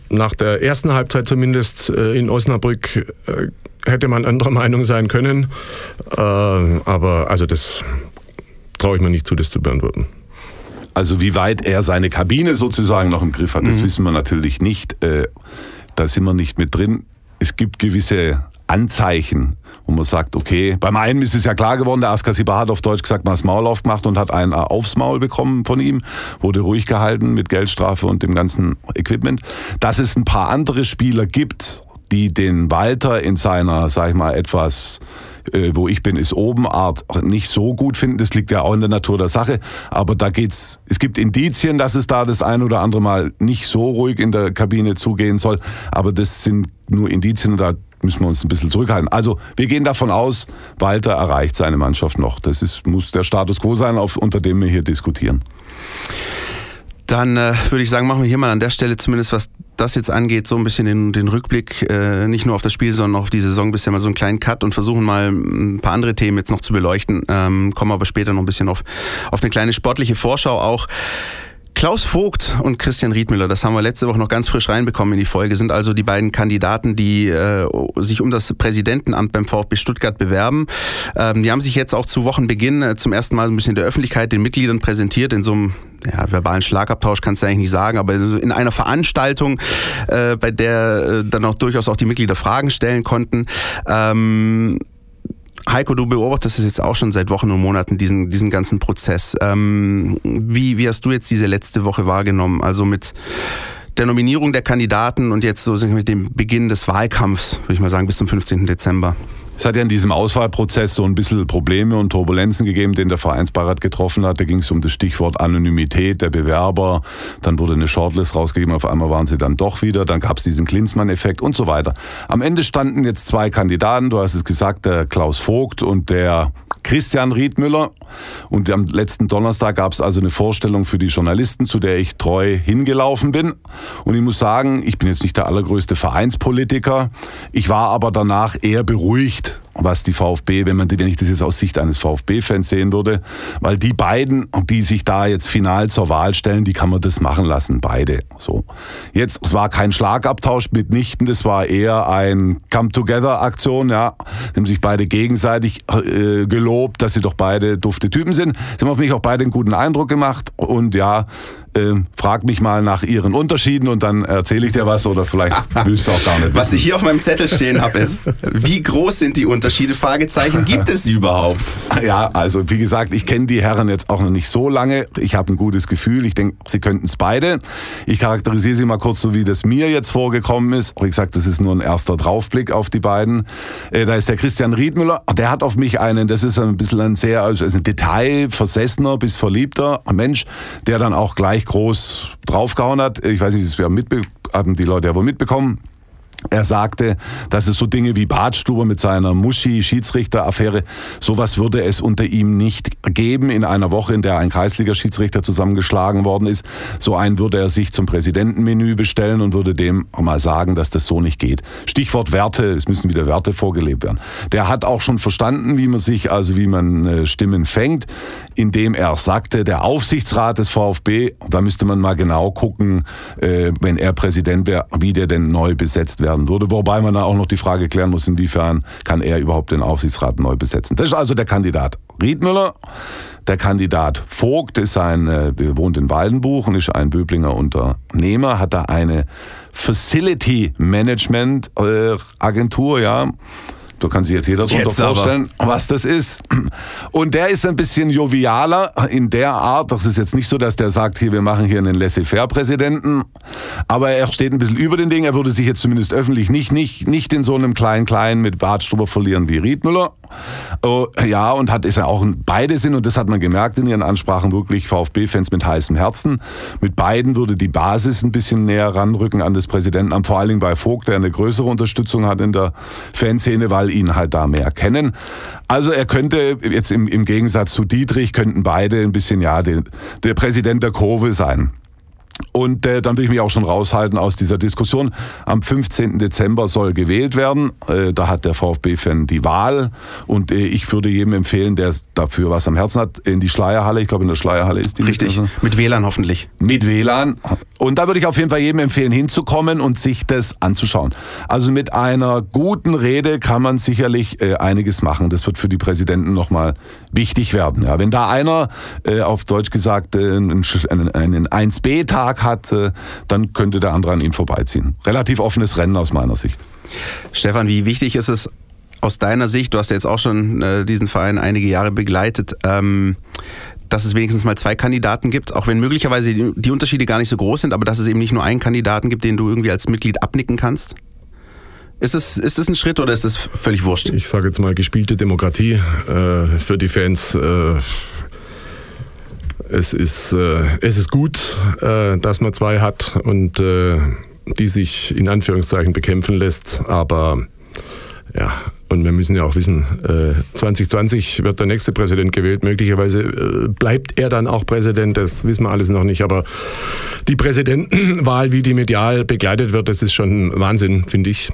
nach der ersten Halbzeit zumindest äh, in Osnabrück äh, hätte man anderer Meinung sein können. Äh, aber also das traue ich mir nicht zu, das zu beantworten. Also wie weit er seine Kabine sozusagen noch im Griff hat, das mhm. wissen wir natürlich nicht. Da sind wir nicht mit drin. Es gibt gewisse Anzeichen, wo man sagt, okay, beim einen ist es ja klar geworden, der Askasiba hat auf Deutsch gesagt, mal das Maul aufgemacht und hat einen aufs Maul bekommen von ihm, wurde ruhig gehalten mit Geldstrafe und dem ganzen Equipment. Dass es ein paar andere Spieler gibt, die den Walter in seiner, sag ich mal, etwas äh, wo ich bin, ist oben Art nicht so gut finden. Das liegt ja auch in der Natur der Sache. Aber da geht's, es gibt Indizien, dass es da das ein oder andere Mal nicht so ruhig in der Kabine zugehen soll. Aber das sind nur Indizien und da müssen wir uns ein bisschen zurückhalten. Also wir gehen davon aus, Walter erreicht seine Mannschaft noch. Das ist, muss der Status quo sein, auf, unter dem wir hier diskutieren. Dann äh, würde ich sagen, machen wir hier mal an der Stelle zumindest, was das jetzt angeht, so ein bisschen den, den Rückblick, äh, nicht nur auf das Spiel, sondern auch auf die Saison, bisher mal so einen kleinen Cut und versuchen mal ein paar andere Themen jetzt noch zu beleuchten. Ähm, kommen aber später noch ein bisschen auf, auf eine kleine sportliche Vorschau auch. Klaus Vogt und Christian Riedmüller, das haben wir letzte Woche noch ganz frisch reinbekommen in die Folge, sind also die beiden Kandidaten, die äh, sich um das Präsidentenamt beim VfB Stuttgart bewerben. Ähm, die haben sich jetzt auch zu Wochenbeginn äh, zum ersten Mal ein bisschen der Öffentlichkeit, den Mitgliedern präsentiert, in so einem ja, verbalen Schlagabtausch kannst du eigentlich nicht sagen, aber in einer Veranstaltung, äh, bei der äh, dann auch durchaus auch die Mitglieder Fragen stellen konnten. Ähm, Heiko, du beobachtest es jetzt auch schon seit Wochen und Monaten, diesen, diesen ganzen Prozess. Ähm, wie, wie hast du jetzt diese letzte Woche wahrgenommen? Also mit der Nominierung der Kandidaten und jetzt so mit dem Beginn des Wahlkampfs, würde ich mal sagen, bis zum 15. Dezember. Es hat ja in diesem Auswahlprozess so ein bisschen Probleme und Turbulenzen gegeben, den der Vereinsbeirat getroffen hat. Da ging es um das Stichwort Anonymität der Bewerber. Dann wurde eine Shortlist rausgegeben, auf einmal waren sie dann doch wieder. Dann gab es diesen Klinsmann-Effekt und so weiter. Am Ende standen jetzt zwei Kandidaten. Du hast es gesagt, der Klaus Vogt und der Christian Riedmüller. Und am letzten Donnerstag gab es also eine Vorstellung für die Journalisten, zu der ich treu hingelaufen bin. Und ich muss sagen, ich bin jetzt nicht der allergrößte Vereinspolitiker. Ich war aber danach eher beruhigt was die VfB, wenn man wenn ich das jetzt aus Sicht eines VfB-Fans sehen würde, weil die beiden, die sich da jetzt final zur Wahl stellen, die kann man das machen lassen, beide. So. Jetzt, es war kein Schlagabtausch mitnichten, das war eher ein Come-Together-Aktion, ja. Die haben sich beide gegenseitig äh, gelobt, dass sie doch beide dufte Typen sind. Sie haben auf mich auch beide einen guten Eindruck gemacht und ja, äh, frag mich mal nach ihren Unterschieden und dann erzähle ich dir was oder vielleicht willst du auch gar nicht. Wissen. Was ich hier auf meinem Zettel stehen habe, ist, wie groß sind die Unterschiede? Fragezeichen, gibt es sie überhaupt? Ja, also wie gesagt, ich kenne die Herren jetzt auch noch nicht so lange. Ich habe ein gutes Gefühl. Ich denke, sie könnten es beide. Ich charakterisiere sie mal kurz so, wie das mir jetzt vorgekommen ist. Wie gesagt, das ist nur ein erster Draufblick auf die beiden. Äh, da ist der Christian Riedmüller. Der hat auf mich einen, das ist ein bisschen ein sehr, also ein detailversessener bis verliebter Mensch, der dann auch gleich groß draufgehauen hat. Ich weiß nicht, das haben die Leute ja wohl mitbekommen. Er sagte, dass es so Dinge wie Badstube mit seiner Muschi-Schiedsrichter-Affäre, sowas würde es unter ihm nicht geben in einer Woche, in der ein Kreisliga-Schiedsrichter zusammengeschlagen worden ist. So einen würde er sich zum Präsidentenmenü bestellen und würde dem mal sagen, dass das so nicht geht. Stichwort Werte, es müssen wieder Werte vorgelebt werden. Der hat auch schon verstanden, wie man sich, also wie man äh, Stimmen fängt, indem er sagte, der Aufsichtsrat des VfB, da müsste man mal genau gucken, äh, wenn er Präsident wäre, wie der denn neu besetzt werden werden würde. Wobei man dann auch noch die Frage klären muss, inwiefern kann er überhaupt den Aufsichtsrat neu besetzen. Das ist also der Kandidat Riedmüller. Der Kandidat Vogt ist ein, äh, wohnt in Waldenbuch und ist ein Böblinger Unternehmer, hat da eine Facility Management äh, Agentur, ja. Da kann sich jetzt jeder darunter vorstellen, aber. was das ist. Und der ist ein bisschen jovialer in der Art. Das ist jetzt nicht so, dass der sagt, hier, wir machen hier einen Laissez-faire-Präsidenten. Aber er steht ein bisschen über den Ding. Er würde sich jetzt zumindest öffentlich nicht, nicht, nicht in so einem Klein-Klein mit Bartstube verlieren wie Riedmüller. Oh, ja, und hat ist ja auch beide sind, und das hat man gemerkt in ihren Ansprachen, wirklich VfB-Fans mit heißem Herzen. Mit beiden würde die Basis ein bisschen näher ranrücken an das Präsidentenamt, vor allen Dingen bei Vogt, der eine größere Unterstützung hat in der Fanszene, weil ihn halt da mehr kennen. Also er könnte jetzt im, im Gegensatz zu Dietrich, könnten beide ein bisschen, ja, den, der Präsident der Kurve sein. Und äh, dann will ich mich auch schon raushalten aus dieser Diskussion. Am 15. Dezember soll gewählt werden. Äh, da hat der VfB-Fan die Wahl. Und äh, ich würde jedem empfehlen, der dafür was am Herzen hat, in die Schleierhalle. Ich glaube, in der Schleierhalle ist die. Richtig. Mit, mit WLAN hoffentlich. Mit WLAN. Und da würde ich auf jeden Fall jedem empfehlen, hinzukommen und sich das anzuschauen. Also mit einer guten Rede kann man sicherlich äh, einiges machen. Das wird für die Präsidenten nochmal wichtig werden. Ja, wenn da einer, äh, auf Deutsch gesagt, äh, einen, einen 1B-Tag hat, äh, dann könnte der andere an ihm vorbeiziehen. Relativ offenes Rennen aus meiner Sicht. Stefan, wie wichtig ist es aus deiner Sicht, du hast ja jetzt auch schon äh, diesen Verein einige Jahre begleitet, ähm, dass es wenigstens mal zwei Kandidaten gibt, auch wenn möglicherweise die, Unterschiede gar nicht so groß sind, aber dass es eben nicht nur einen Kandidaten gibt, den du irgendwie als Mitglied abnicken kannst? Ist es, ist es ein Schritt oder ist es völlig wurscht? Ich sage jetzt mal gespielte Demokratie äh, für die Fans. Äh, es, ist, äh, es ist gut, äh, dass man zwei hat und äh, die sich in Anführungszeichen bekämpfen lässt. Aber ja, und wir müssen ja auch wissen, 2020 äh, wird der nächste Präsident gewählt. Möglicherweise bleibt er dann auch Präsident, das wissen wir alles noch nicht. Aber die Präsidentenwahl, wie die medial begleitet wird, das ist schon Wahnsinn, finde ich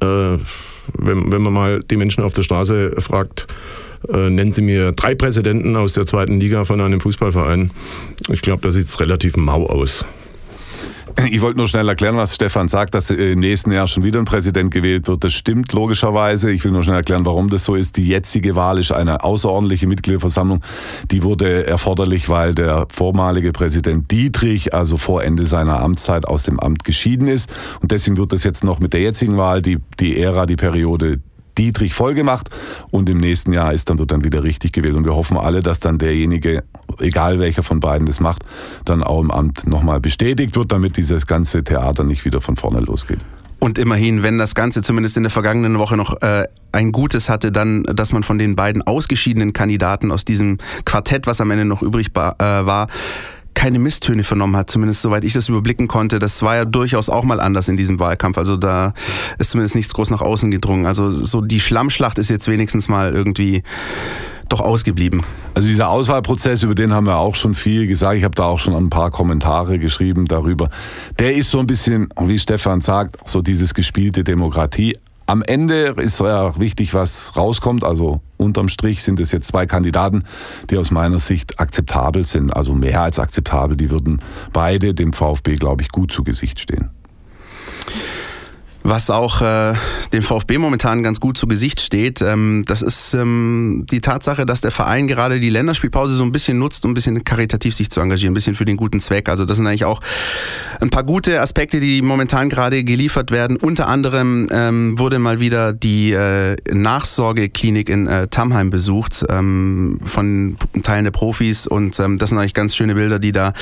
äh, wenn, wenn man mal die Menschen auf der Straße fragt, äh, nennen Sie mir drei Präsidenten aus der zweiten Liga von einem Fußballverein. Ich glaube, da sieht es relativ mau aus. Ich wollte nur schnell erklären, was Stefan sagt, dass im nächsten Jahr schon wieder ein Präsident gewählt wird. Das stimmt logischerweise. Ich will nur schnell erklären, warum das so ist. Die jetzige Wahl ist eine außerordentliche Mitgliederversammlung. Die wurde erforderlich, weil der vormalige Präsident Dietrich also vor Ende seiner Amtszeit aus dem Amt geschieden ist. Und deswegen wird das jetzt noch mit der jetzigen Wahl die, die Ära, die Periode Dietrich vollgemacht und im nächsten Jahr ist dann wird dann wieder richtig gewählt und wir hoffen alle, dass dann derjenige, egal welcher von beiden das macht, dann auch im Amt nochmal bestätigt wird, damit dieses ganze Theater nicht wieder von vorne losgeht. Und immerhin, wenn das Ganze zumindest in der vergangenen Woche noch äh, ein Gutes hatte, dann, dass man von den beiden ausgeschiedenen Kandidaten aus diesem Quartett, was am Ende noch übrig äh, war, keine Misstöne vernommen hat, zumindest soweit ich das überblicken konnte. Das war ja durchaus auch mal anders in diesem Wahlkampf. Also da ist zumindest nichts groß nach außen gedrungen. Also so die Schlammschlacht ist jetzt wenigstens mal irgendwie doch ausgeblieben. Also dieser Auswahlprozess, über den haben wir auch schon viel gesagt. Ich habe da auch schon ein paar Kommentare geschrieben darüber. Der ist so ein bisschen, wie Stefan sagt, so dieses gespielte Demokratie. Am Ende ist ja wichtig, was rauskommt. Also unterm Strich sind es jetzt zwei Kandidaten, die aus meiner Sicht akzeptabel sind. Also mehr als akzeptabel. Die würden beide dem VfB, glaube ich, gut zu Gesicht stehen was auch äh, dem VfB momentan ganz gut zu Gesicht steht. Ähm, das ist ähm, die Tatsache, dass der Verein gerade die Länderspielpause so ein bisschen nutzt, um ein bisschen karitativ sich zu engagieren, ein bisschen für den guten Zweck. Also das sind eigentlich auch ein paar gute Aspekte, die momentan gerade geliefert werden. Unter anderem ähm, wurde mal wieder die äh, Nachsorgeklinik in äh, Tamheim besucht ähm, von Teilen der Profis und ähm, das sind eigentlich ganz schöne Bilder, die da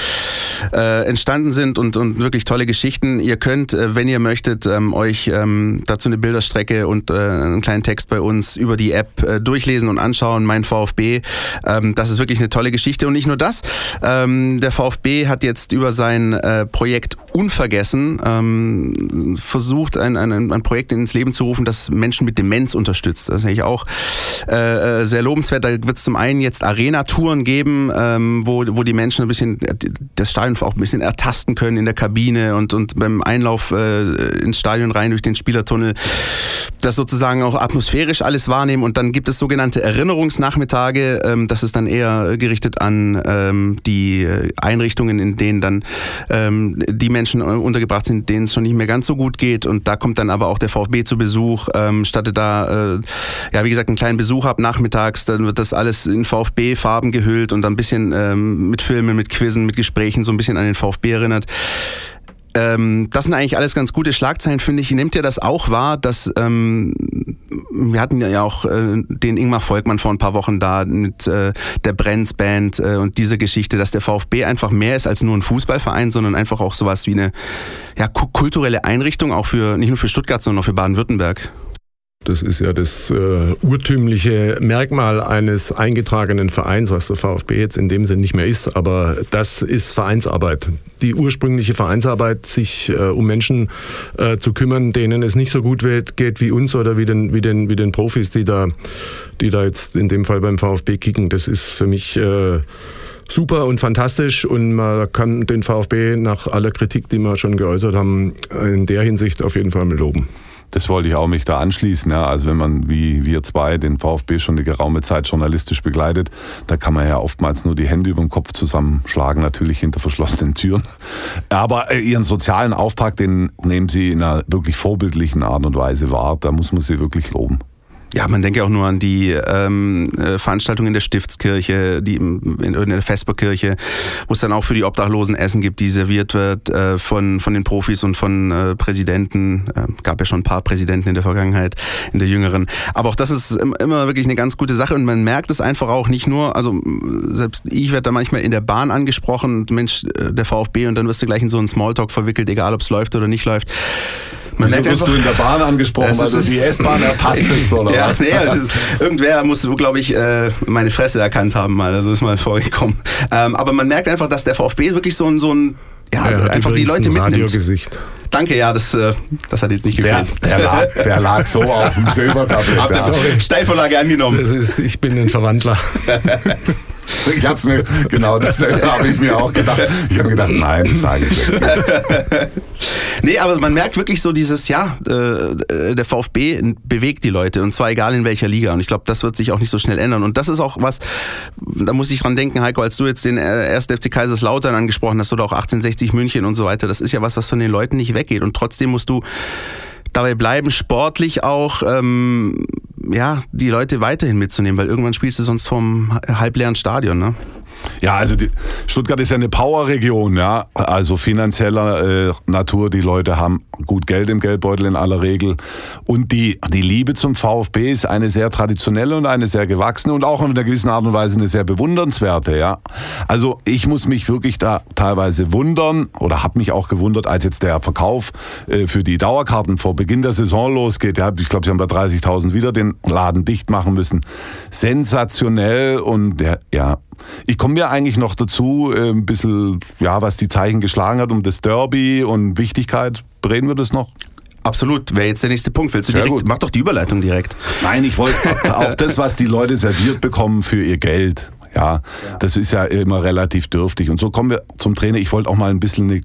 äh, entstanden sind und, und wirklich tolle Geschichten. Ihr könnt, äh, wenn ihr möchtet, ähm, euch euch ähm, dazu eine Bilderstrecke und äh, einen kleinen Text bei uns über die App äh, durchlesen und anschauen. Mein VfB, ähm, das ist wirklich eine tolle Geschichte. Und nicht nur das, ähm, der VfB hat jetzt über sein äh, Projekt Unvergessen ähm, versucht, ein, ein, ein Projekt ins Leben zu rufen, das Menschen mit Demenz unterstützt. Das ist eigentlich auch äh, äh sehr lobenswert. Da wird es zum einen jetzt Arena-Touren geben, ähm, wo, wo die Menschen ein bisschen das Stadion auch ein bisschen ertasten können in der Kabine und, und beim Einlauf äh, ins Stadion rein rein durch den Spielertunnel, das sozusagen auch atmosphärisch alles wahrnehmen. Und dann gibt es sogenannte Erinnerungsnachmittage. Ähm, das ist dann eher gerichtet an ähm, die Einrichtungen, in denen dann ähm, die Menschen untergebracht sind, denen es schon nicht mehr ganz so gut geht. Und da kommt dann aber auch der VfB zu Besuch, ähm, stattet da, äh, ja, wie gesagt, einen kleinen Besuch ab nachmittags. Dann wird das alles in VfB-Farben gehüllt und dann ein bisschen ähm, mit Filmen, mit Quizzen, mit Gesprächen so ein bisschen an den VfB erinnert. Ähm, das sind eigentlich alles ganz gute Schlagzeilen, finde ich. Nehmt ihr das auch wahr, dass ähm, wir hatten ja auch äh, den Ingmar Volkmann vor ein paar Wochen da mit äh, der Brenz Band äh, und diese Geschichte, dass der VfB einfach mehr ist als nur ein Fußballverein, sondern einfach auch sowas wie eine ja, kulturelle Einrichtung, auch für nicht nur für Stuttgart, sondern auch für Baden-Württemberg. Das ist ja das äh, urtümliche Merkmal eines eingetragenen Vereins, was der VfB jetzt in dem Sinn nicht mehr ist. Aber das ist Vereinsarbeit. Die ursprüngliche Vereinsarbeit, sich äh, um Menschen äh, zu kümmern, denen es nicht so gut geht wie uns oder wie den, wie den, wie den Profis, die da, die da jetzt in dem Fall beim VfB kicken. Das ist für mich äh, super und fantastisch und man kann den VfB nach aller Kritik, die wir schon geäußert haben, in der Hinsicht auf jeden Fall loben. Das wollte ich auch mich da anschließen. Ja. Also wenn man wie wir zwei den VfB schon eine geraume Zeit journalistisch begleitet, da kann man ja oftmals nur die Hände über den Kopf zusammenschlagen, natürlich hinter verschlossenen Türen. Aber äh, ihren sozialen Auftrag, den nehmen sie in einer wirklich vorbildlichen Art und Weise wahr. Da muss man sie wirklich loben. Ja, man denke auch nur an die ähm, äh, Veranstaltungen in der Stiftskirche, die in, in der Vesperkirche, wo es dann auch für die Obdachlosen Essen gibt, die serviert wird äh, von, von den Profis und von äh, Präsidenten. Äh, gab ja schon ein paar Präsidenten in der Vergangenheit, in der jüngeren. Aber auch das ist immer wirklich eine ganz gute Sache und man merkt es einfach auch nicht nur, also selbst ich werde da manchmal in der Bahn angesprochen, Mensch, äh, der VfB und dann wirst du gleich in so einen Smalltalk verwickelt, egal ob es läuft oder nicht läuft. Man Wieso wirst du in der Bahn angesprochen, weil du die S-Bahn erpasst bist, oder ja, was? Nee, ist, irgendwer muss, glaube ich, äh, meine Fresse erkannt haben mal. Das ist mal vorgekommen. Ähm, aber man merkt einfach, dass der VfB wirklich so ein, so ein ja, ja einfach die Leute ein mitnimmt. Radiogesicht. Danke, ja, das, äh, das hat jetzt nicht gefehlt. Der, der, lag, der lag so auf dem Silbertablett. Steilvorlage angenommen? Das ist, ich bin ein Verwandler. Ich hab's mir, genau, das habe ich mir auch gedacht. Ich habe gedacht, nein, das sage ich jetzt nicht. nee, aber man merkt wirklich so dieses, ja, äh, der VfB bewegt die Leute und zwar egal in welcher Liga. Und ich glaube, das wird sich auch nicht so schnell ändern. Und das ist auch was, da muss ich dran denken, Heiko, als du jetzt den äh, 1. FC Kaiserslautern angesprochen hast oder auch 1860 München und so weiter, das ist ja was, was von den Leuten nicht weggeht. Und trotzdem musst du dabei bleiben, sportlich auch ähm, ja, die Leute weiterhin mitzunehmen, weil irgendwann spielst du sonst vom halbleeren Stadion. Ne? Ja, also die, Stuttgart ist ja eine Powerregion, ja, also finanzieller äh, Natur. Die Leute haben gut Geld im Geldbeutel in aller Regel und die die Liebe zum VfB ist eine sehr traditionelle und eine sehr gewachsene und auch in einer gewissen Art und Weise eine sehr bewundernswerte, ja. Also ich muss mich wirklich da teilweise wundern oder habe mich auch gewundert, als jetzt der Verkauf äh, für die Dauerkarten vor Beginn der Saison losgeht. Ja, ich glaube, sie haben bei 30.000 wieder den Laden dicht machen müssen. Sensationell und ja, ja ich komme wir eigentlich noch dazu äh, ein bisschen, ja, was die Zeichen geschlagen hat um das Derby und Wichtigkeit? Bereden wir das noch? Absolut, wäre jetzt der nächste Punkt. Willst du Sehr direkt, gut. mach doch die Überleitung direkt. Nein, ich wollte auch das, was die Leute serviert bekommen für ihr Geld. Ja, das ist ja immer relativ dürftig. Und so kommen wir zum Trainer. Ich wollte auch mal ein bisschen äh,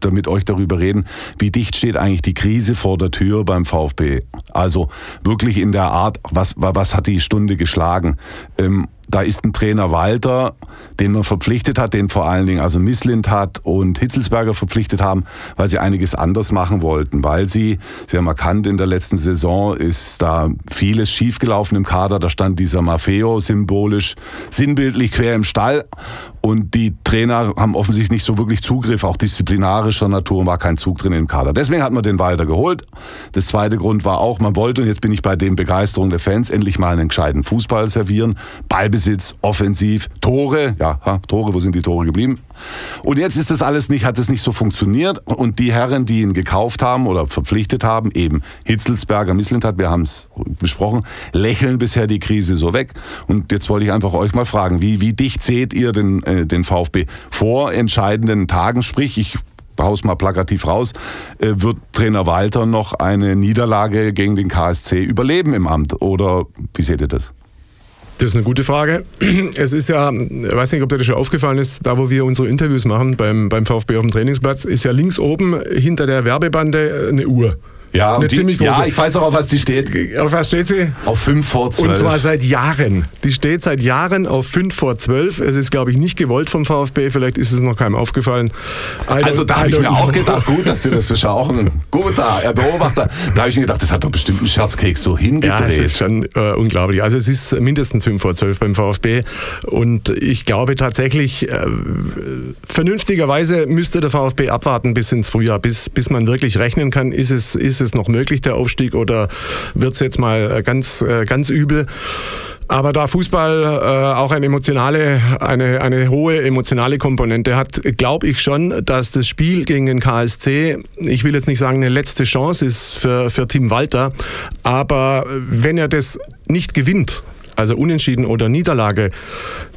damit euch darüber reden, wie dicht steht eigentlich die Krise vor der Tür beim VfB. Also wirklich in der Art, was, was hat die Stunde geschlagen? Ähm, da ist ein Trainer Walter, den man verpflichtet hat, den vor allen Dingen also Misslind hat und Hitzelsberger verpflichtet haben, weil sie einiges anders machen wollten, weil sie, sie haben erkannt, in der letzten Saison ist da vieles schiefgelaufen im Kader, da stand dieser Maffeo symbolisch, sinnbildlich quer im Stall und die Trainer haben offensichtlich nicht so wirklich Zugriff, auch disziplinarischer Natur war kein Zug drin im Kader. Deswegen hat man den Walter geholt. Das zweite Grund war auch, man wollte, und jetzt bin ich bei den Begeisterung der Fans, endlich mal einen gescheiten Fußball servieren. Ballbesitz, offensiv, Tore, ja, ha, Tore, wo sind die Tore geblieben? Und jetzt ist das alles nicht, hat es nicht so funktioniert. Und die Herren, die ihn gekauft haben oder verpflichtet haben, eben Hitzelsberger, Misslintat, wir haben es besprochen, lächeln bisher die Krise so weg. Und jetzt wollte ich einfach euch mal fragen, wie, wie dicht seht ihr den, äh, den VfB vor entscheidenden Tagen? Sprich, ich haus mal plakativ raus, äh, wird Trainer Walter noch eine Niederlage gegen den KSC überleben im Amt? Oder wie seht ihr das? Das ist eine gute Frage. Es ist ja, ich weiß nicht, ob dir das schon aufgefallen ist, da wo wir unsere Interviews machen beim, beim VfB auf dem Trainingsplatz, ist ja links oben hinter der Werbebande eine Uhr. Ja, Eine die, ziemlich große. ja, ich weiß auch, auf was die steht. Auf was steht sie? Auf 5 vor 12. Und zwar seit Jahren. Die steht seit Jahren auf 5 vor 12. Es ist, glaube ich, nicht gewollt vom VfB. Vielleicht ist es noch keinem aufgefallen. I Also da habe ich mir auch gedacht, gut, dass Sie das beschauen. Gut da, Herr Beobachter. Da habe ich mir gedacht, das hat doch bestimmt ein Scherzkeks so Ja, hingedreht. es ist schon äh, unglaublich. Also es ist mindestens 5 vor 12 beim VfB. Und ich glaube tatsächlich, äh, vernünftigerweise müsste der VfB abwarten bis ins Frühjahr, bis, bis man wirklich rechnen kann, ist es, ist es noch möglich, der Aufstieg, oder wird es jetzt mal äh, ganz, äh, ganz übel. Aber da Fußball äh, auch eine emotionale, eine, eine hohe emotionale Komponente hat, glaube ich schon, dass das Spiel gegen den KSC, ich will jetzt nicht sagen eine letzte Chance ist für, für Tim Walter, aber wenn er das nicht gewinnt, also Unentschieden oder Niederlage,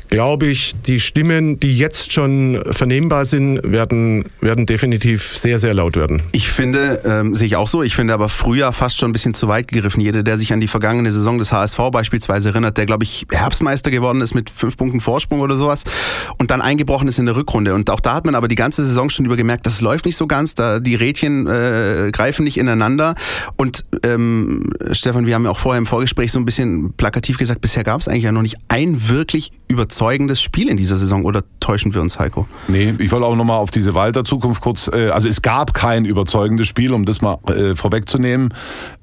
glaube ich, die Stimmen, die jetzt schon vernehmbar sind, werden, werden definitiv sehr, sehr laut werden. Ich finde, ähm, sehe ich auch so, ich finde aber früher fast schon ein bisschen zu weit gegriffen. Jeder, der sich an die vergangene Saison des HSV beispielsweise erinnert, der, glaube ich, Herbstmeister geworden ist mit fünf Punkten Vorsprung oder sowas und dann eingebrochen ist in der Rückrunde. Und auch da hat man aber die ganze Saison schon über gemerkt, das läuft nicht so ganz, da die Rädchen äh, greifen nicht ineinander. Und ähm, Stefan, wir haben ja auch vorher im Vorgespräch so ein bisschen plakativ gesagt, bisher gab es eigentlich ja noch nicht ein wirklich überzeugendes Spiel in dieser Saison. Oder täuschen wir uns, Heiko? Nee, ich wollte auch nochmal auf diese Walter-Zukunft kurz, äh, also es gab kein überzeugendes Spiel, um das mal äh, vorwegzunehmen.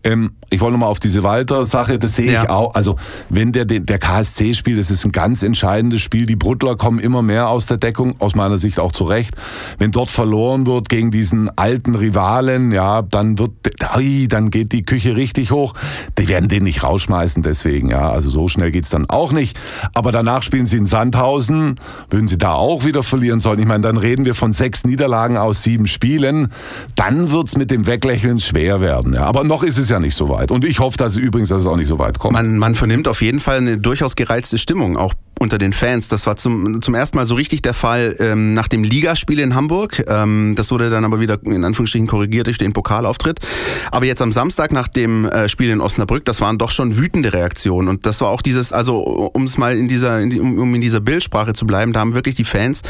Ähm, ich wollte nochmal auf diese Walter-Sache, das sehe ich Ja. auch. Also wenn der, der KSC spielt, das ist ein ganz entscheidendes Spiel. Die Bruttler kommen immer mehr aus der Deckung, aus meiner Sicht auch zurecht. Wenn dort verloren wird gegen diesen alten Rivalen, ja, dann wird, ui, dann geht die Küche richtig hoch. Die werden den nicht rausschmeißen deswegen, ja. Also so schnell geht's dann auch nicht. Aber danach spielen sie in Sandhausen. Würden sie da auch wieder verlieren sollen, ich meine, dann reden wir von sechs Niederlagen aus sieben Spielen. Dann wird's mit dem Weglächeln schwer werden. Ja. Aber noch ist es ja nicht so weit. Und ich hoffe, dass es übrigens, dass es auch nicht so weit kommt. Man, man vernimmt auf jeden Fall eine durchaus gereizte Stimmung, auch unter den Fans. Das war zum, zum ersten Mal so richtig der Fall ähm, nach dem Ligaspiel in Hamburg. Ähm, das wurde dann aber wieder in Anführungsstrichen korrigiert durch den Pokalauftritt. Aber jetzt am Samstag nach dem äh, Spiel in Osnabrück, das waren doch schon wütende Reaktionen. Und das war auch dieses, also um es mal in dieser, in die, um, in dieser Bildsprache zu bleiben, da haben wirklich die Fans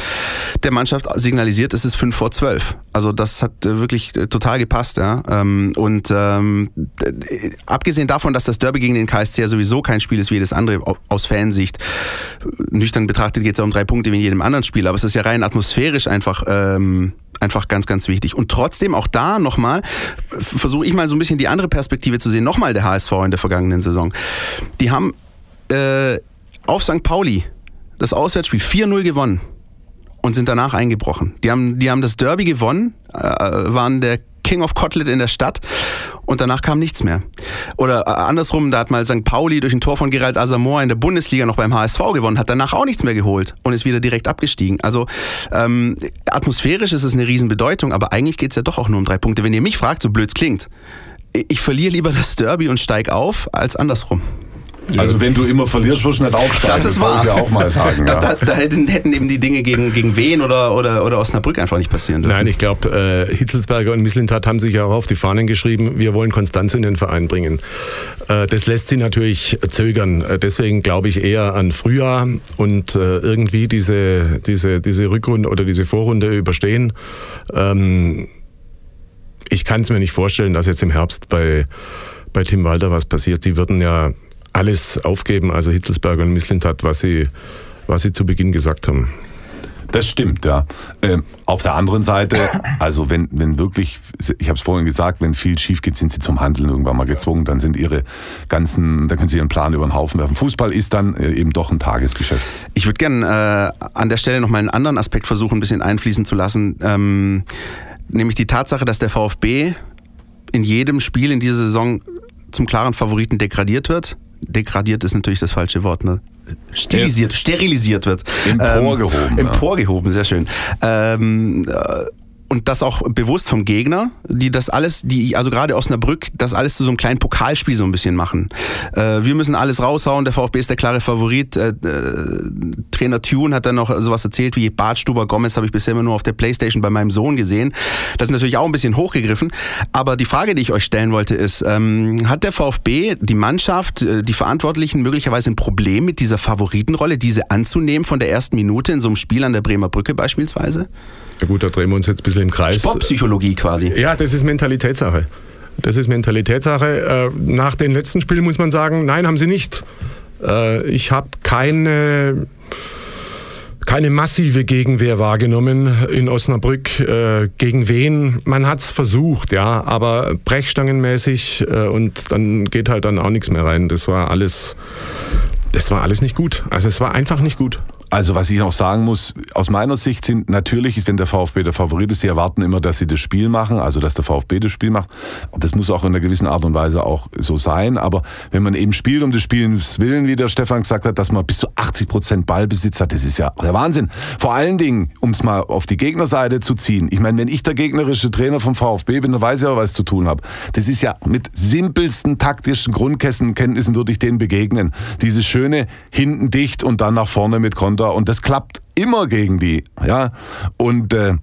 der Mannschaft signalisiert, es ist fünf vor zwölf. Also das hat äh, wirklich äh, total gepasst. Ja? Ähm, und ähm, abgesehen davon, dass das Derby gegen den KSC ja sowieso kein Spiel ist wie jedes andere au- aus Fansicht, nüchtern betrachtet geht es ja um drei Punkte wie in jedem anderen Spiel, aber es ist ja rein atmosphärisch einfach ähm, einfach ganz, ganz wichtig. Und trotzdem auch da nochmal, versuche ich mal so ein bisschen die andere Perspektive zu sehen, nochmal der HSV in der vergangenen Saison. Die haben äh, auf St. Pauli das Auswärtsspiel 4-0 gewonnen und sind danach eingebrochen. Die haben, die haben das Derby gewonnen, äh, waren der King of Kotlet in der Stadt und danach kam nichts mehr. Oder äh, andersrum, da hat mal St. Pauli durch ein Tor von Gerald Asamoah in der Bundesliga noch beim HSV gewonnen, hat danach auch nichts mehr geholt und ist wieder direkt abgestiegen. Also ähm, atmosphärisch ist es eine Riesenbedeutung, aber eigentlich geht es ja doch auch nur um drei Punkte. Wenn ihr mich fragt, so blöd klingt, ich verliere lieber das Derby und steig auf, als andersrum. Also wenn du immer verlierst, wirst du nicht aufsteigen. Das ist wahr. wollte ich auch mal sagen. Da, Ja. da, da hätten, hätten eben die Dinge gegen, gegen Wien oder, oder, oder Osnabrück einfach nicht passieren dürfen. Nein, ich glaube, äh, Hitzelsberger und Misslintat haben sich ja auch auf die Fahnen geschrieben, wir wollen Konstanz in den Verein bringen. Äh, das lässt sie natürlich zögern. Äh, Deswegen glaube ich eher an Frühjahr und äh, irgendwie diese, diese, diese Rückrunde oder diese Vorrunde überstehen. Ähm, ich kann es mir nicht vorstellen, dass jetzt im Herbst bei, bei Tim Walter was passiert. Die würden ja alles aufgeben, also Hitzelsberger und Misslintat, was sie, was sie zu Beginn gesagt haben. Das stimmt, ja. Ähm, auf der anderen Seite, also wenn, wenn wirklich, ich habe es vorhin gesagt, wenn viel schief geht, sind sie zum Handeln irgendwann mal gezwungen. Dann sind ihre ganzen, dann können sie ihren Plan über den Haufen werfen. Fußball ist dann äh, eben doch ein Tagesgeschäft. Ich würde gerne äh, an der Stelle noch mal einen anderen Aspekt versuchen, ein bisschen einfließen zu lassen. Ähm, nämlich die Tatsache, dass der VfB in jedem Spiel in dieser Saison zum klaren Favoriten degradiert wird. Degradiert ist natürlich das falsche Wort, ne? Stilisiert, sterilisiert wird. Emporgehoben, Ähm, ja. emporgehoben, sehr schön. Ähm, äh, und das auch bewusst vom Gegner, die das alles, die, also gerade Osnabrück, das alles zu so einem kleinen Pokalspiel so ein bisschen machen. Äh, wir müssen alles raushauen, der VfB ist der klare Favorit. Äh, äh, Trainer Tune hat dann noch sowas erzählt wie Bartstuber Gomez habe ich bisher immer nur auf der Playstation bei meinem Sohn gesehen. Das ist natürlich auch ein bisschen hochgegriffen. Aber die Frage, die ich euch stellen wollte, ist, ähm, hat der VfB, die Mannschaft, äh, die Verantwortlichen möglicherweise ein Problem mit dieser Favoritenrolle, diese anzunehmen von der ersten Minute in so einem Spiel an der Bremer Brücke beispielsweise? Ja gut, da drehen wir uns jetzt ein bisschen im Kreis. Sportpsychologie quasi. Ja, das ist Mentalitätssache. Das ist Mentalitätssache. Äh, Nach den letzten Spielen muss man sagen, nein, haben sie nicht. Äh, Ich habe keine, keine massive Gegenwehr wahrgenommen in Osnabrück. Äh, Gegen wen? Man hat es versucht, ja, aber brechstangenmäßig und dann geht halt dann auch nichts mehr rein. Das war alles, das war alles nicht gut. Also es war einfach nicht gut. Also was ich noch sagen muss, aus meiner Sicht sind natürlich, wenn der VfB der Favorit ist, sie erwarten immer, dass sie das Spiel machen, also dass der VfB das Spiel macht. Das muss auch in einer gewissen Art und Weise auch so sein. Aber wenn man eben spielt um des Spielens willen, wie der Stefan gesagt hat, dass man bis zu 80 Prozent Ballbesitz hat, das ist ja der Wahnsinn. Vor allen Dingen, um es mal auf die Gegnerseite zu ziehen. Ich meine, wenn ich der gegnerische Trainer vom VfB bin, dann weiß ich ja, was ich zu tun habe. Das ist ja mit simpelsten taktischen Grundkenntnissen würde ich denen begegnen. Dieses schöne hinten dicht und dann nach vorne mit Konter. Und das klappt immer gegen die. Ja? Und äh,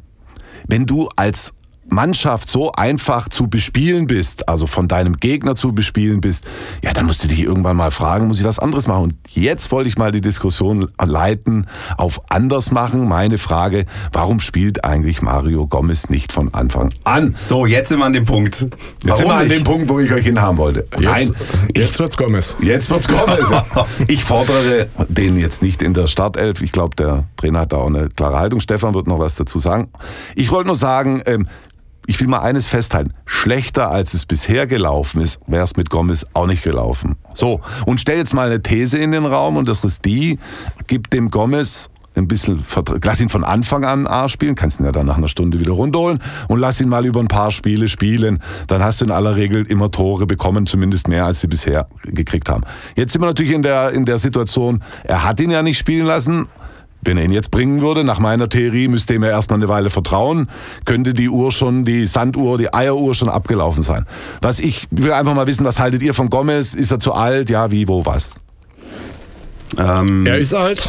wenn du als Mannschaft so einfach zu bespielen bist, also von deinem Gegner zu bespielen bist, ja, dann musst du dich irgendwann mal fragen, muss ich was anderes machen? Und jetzt wollte ich mal die Diskussion leiten auf anders machen. Meine Frage, warum spielt eigentlich Mario Gomez nicht von Anfang an? So, jetzt sind wir an dem Punkt. Jetzt sind wir an dem Punkt, wo ich euch hinhaben wollte. Nein, Jetzt, jetzt wird's Gomez. Jetzt wird's Gomez. Ich fordere den jetzt nicht in der Startelf. Ich glaube, der Trainer hat da auch eine klare Haltung. Stefan wird noch was dazu sagen. Ich wollte nur sagen, ähm, ich will mal eines festhalten. Schlechter als es bisher gelaufen ist, wäre es mit Gomez auch nicht gelaufen. So, und stell jetzt mal eine These in den Raum und das ist die, gib dem Gomez ein bisschen, lass ihn von Anfang an A spielen, kannst ihn ja dann nach einer Stunde wieder runterholen und lass ihn mal über ein paar Spiele spielen. Dann hast du in aller Regel immer Tore bekommen, zumindest mehr, als sie bisher gekriegt haben. Jetzt sind wir natürlich in der, in der Situation, er hat ihn ja nicht spielen lassen. Wenn er ihn jetzt bringen würde, nach meiner Theorie, müsste ihm ja erstmal eine Weile vertrauen, könnte die Uhr schon, die Sanduhr, die Eieruhr schon abgelaufen sein. Was ich will einfach mal wissen, was haltet ihr von Gomez? Ist er zu alt? Ja, wie, wo, was? Ähm, Er ist alt,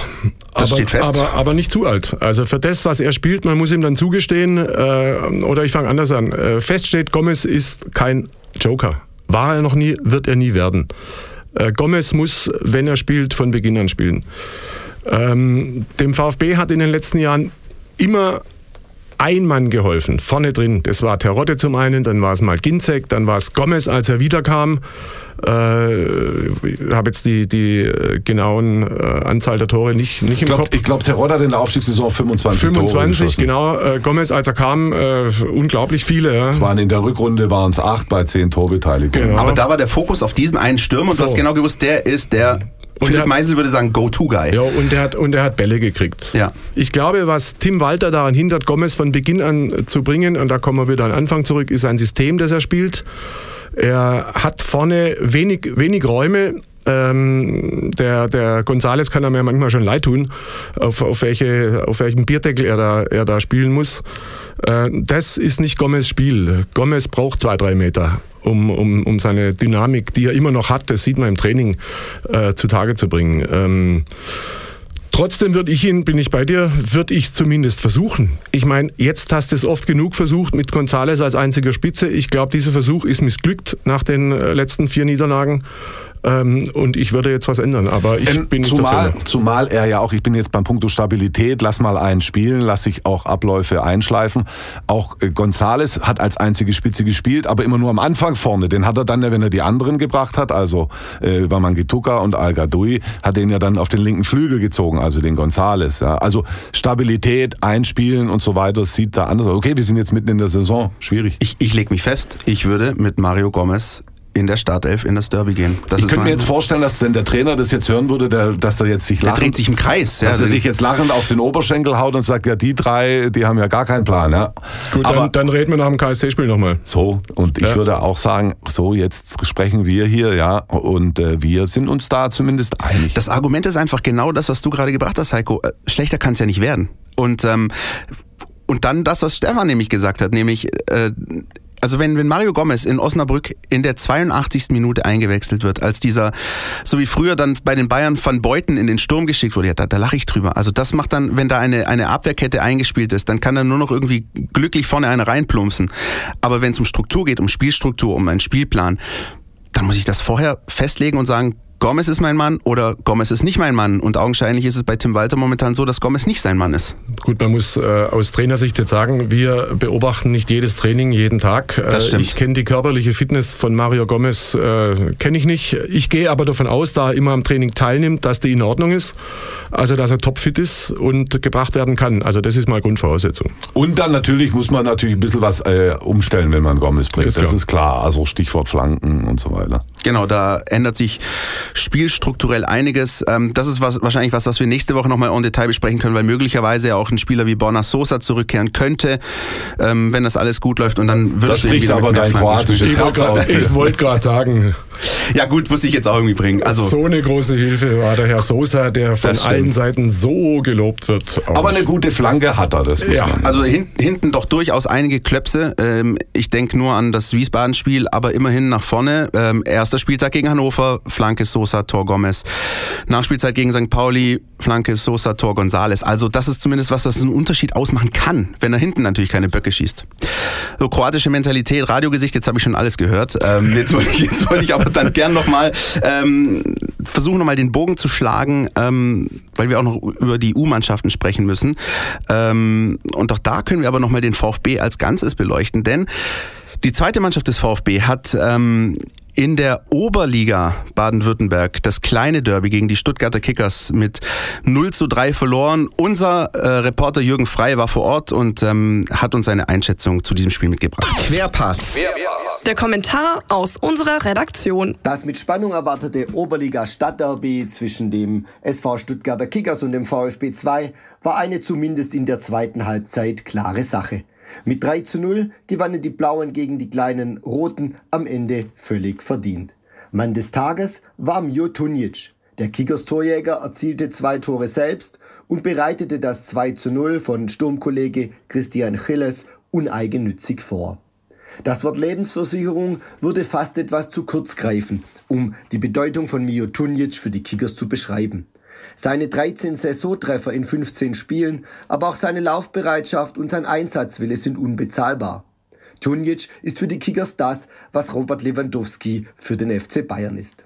Das aber, steht fest. Aber, aber nicht zu alt. Also für das, was er spielt, man muss ihm dann zugestehen, äh, oder ich fange anders an. Äh, fest steht, Gomez ist kein Joker. War er noch nie, wird er nie werden. Äh, Gomez muss, wenn er spielt, von Beginn an spielen. Ähm, dem VfB hat in den letzten Jahren immer ein Mann geholfen, vorne drin. Das war Terodde zum einen, dann war es mal Ginzek, dann war es Gomez, als er wiederkam. Äh, ich habe jetzt die, die äh, genauen äh, Anzahl der Tore nicht, nicht Ich im glaube, Kopf. ich glaub, Terod hat in der Aufstiegssaison 25, Tore 25, geschossen. genau. Äh, Gomez, als er kam, äh, unglaublich viele. Ja. Es waren in der Rückrunde waren es acht bei zehn Torbeteiligungen. Genau. aber da war der Fokus auf diesem einen Stürmer und So. du hast genau gewusst, der ist der, Und Philipp der- Meisel würde sagen, Go-To-Guy. Ja, und er hat, und er hat Bälle gekriegt. Ja. Ich glaube, was Tim Walter daran hindert, Gomez von Beginn an zu bringen, und da kommen wir wieder an den Anfang zurück, ist ein System, das er spielt. Er hat vorne wenig, wenig Räume. Ähm, der, der Gonzales kann er mir manchmal schon leid tun, auf, auf, welche, auf welchem Bierdeckel er da, er da spielen muss. Äh, das ist nicht Gomez Spiel. Gomez braucht zwei, drei Meter. Um, um, um seine Dynamik, die er immer noch hat, das sieht man im Training, äh, zutage zu bringen. Ähm, Trotzdem würde ich ihn, bin ich bei dir, würde ich zumindest versuchen. Ich meine, jetzt hast du es oft genug versucht mit Gonzales als einziger Spitze. Ich glaube, dieser Versuch ist missglückt nach den äh, letzten vier Niederlagen. Ähm, und ich würde jetzt was ändern, aber ich ähm, bin nicht zumal, der zumal er ja auch, ich bin jetzt beim Punkt Stabilität, lass mal einen spielen, lass sich auch Abläufe einschleifen. Auch äh, Gonzales hat als einzige Spitze gespielt, aber immer nur am Anfang vorne. Den hat er dann, wenn er die anderen gebracht hat, also äh, Wamangituka und Al Gadoui, hat den ja dann auf den linken Flügel gezogen, also den Gonzales. Ja. Also Stabilität, Einspielen und so weiter sieht da anders aus. Okay, wir sind jetzt mitten in der Saison, schwierig. Ich, ich leg mich fest, ich würde mit Mario Gomez in der Startelf in das Derby gehen. Das ich könnte mir jetzt vorstellen, dass wenn der Trainer das jetzt hören würde, der, dass er jetzt sich lachend, der dreht sich im Kreis, ja, dass er sich jetzt lachend auf den Oberschenkel haut und sagt, ja die drei, die haben ja gar keinen Plan. Ja. Gut, Aber, dann, dann reden wir nach dem KSC-Spiel nochmal. So und ich ja. würde auch sagen, so jetzt sprechen wir hier, ja, und äh, wir sind uns da zumindest einig. Das Argument ist einfach genau das, was du gerade gebracht hast, Heiko. Äh, schlechter kann es ja nicht werden. Und ähm, und dann das, was Stefan nämlich gesagt hat, nämlich äh, also wenn, wenn Mario Gomez in Osnabrück in der 82. Minute eingewechselt wird, als dieser, so wie früher dann bei den Bayern von Beuten in den Sturm geschickt wurde, ja, da, da lache ich drüber. Also das macht dann, wenn da eine, eine Abwehrkette eingespielt ist, dann kann er nur noch irgendwie glücklich vorne eine reinplumpsen. Aber wenn es um Struktur geht, um Spielstruktur, um einen Spielplan, dann muss ich das vorher festlegen und sagen, Gomez ist mein Mann oder Gomez ist nicht mein Mann. Und augenscheinlich ist es bei Tim Walter momentan so, dass Gomez nicht sein Mann ist. Gut, man muss äh, aus Trainersicht jetzt sagen, wir beobachten nicht jedes Training jeden Tag. Äh, das stimmt. Ich kenne die körperliche Fitness von Mario Gomez, äh, kenne ich nicht. Ich gehe aber davon aus, da er immer am Training teilnimmt, dass die in Ordnung ist. Also, dass er topfit ist und gebracht werden kann. Also, das ist mal Grundvoraussetzung. Und dann natürlich muss man natürlich ein bisschen was äh, umstellen, wenn man Gomez bringt. Ist das ist klar. Also, Stichwort Flanken und so weiter. Genau, da ändert sich spielstrukturell einiges. Ähm, das ist was, wahrscheinlich was, was wir nächste Woche nochmal en Detail besprechen können, weil möglicherweise ja auch ein Spieler wie Borna Sosa zurückkehren könnte, ähm, wenn das alles gut läuft. Und dann wird das spricht aber dein kroatisches Herz aus. Ich wollte gerade sagen. Ja gut, muss ich jetzt auch irgendwie bringen. Also so eine große Hilfe war der Herr Sosa, der von allen Seiten so gelobt wird. Aber eine gute Flanke hat er, das muss ja. man. Also hin, hinten doch durchaus einige Klöpse. Ähm, ich denke nur an das Wiesbaden-Spiel, aber immerhin nach vorne. erster Spieltag gegen Hannover, Flanke Sosa, Tor Gomez. Nachspielzeit gegen St. Pauli, Flanke Sosa, Tor Gonzales. Also das ist zumindest was, was einen Unterschied ausmachen kann, wenn er hinten natürlich keine Böcke schießt. So kroatische Mentalität, Radiogesicht, jetzt habe ich schon alles gehört. Ähm, jetzt wollte ich, jetzt ich aber dann gern nochmal ähm, versuchen, nochmal den Bogen zu schlagen, ähm, weil wir auch noch über die U-Mannschaften sprechen müssen. Ähm, und auch da können wir aber nochmal den VfB als Ganzes beleuchten, denn die zweite Mannschaft des VfB hat ähm, in der Oberliga Baden-Württemberg das kleine Derby gegen die Stuttgarter Kickers mit 0 zu 3 verloren. Unser äh, Reporter Jürgen Frey war vor Ort und ähm, hat uns seine Einschätzung zu diesem Spiel mitgebracht. Querpass. Der Kommentar aus unserer Redaktion. Das mit Spannung erwartete Oberliga Stadtderby zwischen dem SV Stuttgarter Kickers und dem VfB 2 war eine zumindest in der zweiten Halbzeit klare Sache. Mit 3 zu 0 gewannen die Blauen gegen die kleinen Roten am Ende völlig verdient. Mann des Tages war Mjo Tunjic. Der Kickers-Torjäger erzielte zwei Tore selbst und bereitete das 2 zu 0 von Sturmkollege Christian Chilles uneigennützig vor. Das Wort Lebensversicherung würde fast etwas zu kurz greifen, um die Bedeutung von Mio Tunjic für die Kickers zu beschreiben. Seine 13 Saisontreffer in 15 Spielen, aber auch seine Laufbereitschaft und sein Einsatzwille sind unbezahlbar. Tunic ist für die Kickers das, was Robert Lewandowski für den FC Bayern ist.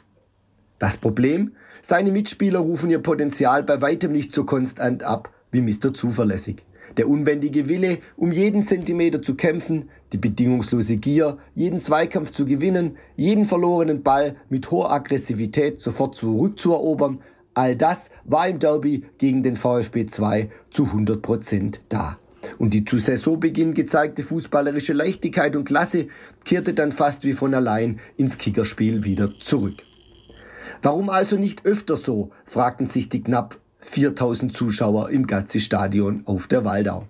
Das Problem? Seine Mitspieler rufen ihr Potenzial bei weitem nicht so konstant ab wie Mr. Zuverlässig. Der unbändige Wille, um jeden Zentimeter zu kämpfen, die bedingungslose Gier, jeden Zweikampf zu gewinnen, jeden verlorenen Ball mit hoher Aggressivität sofort zurückzuerobern, All das war im Derby gegen den VfB 2 zu 100 Prozent da. Und die zu Saisonbeginn gezeigte fußballerische Leichtigkeit und Klasse kehrte dann fast wie von allein ins Kickerspiel wieder zurück. Warum also nicht öfter so, fragten sich die knapp 4000 Zuschauer im Gazzi-Stadion auf der Waldau.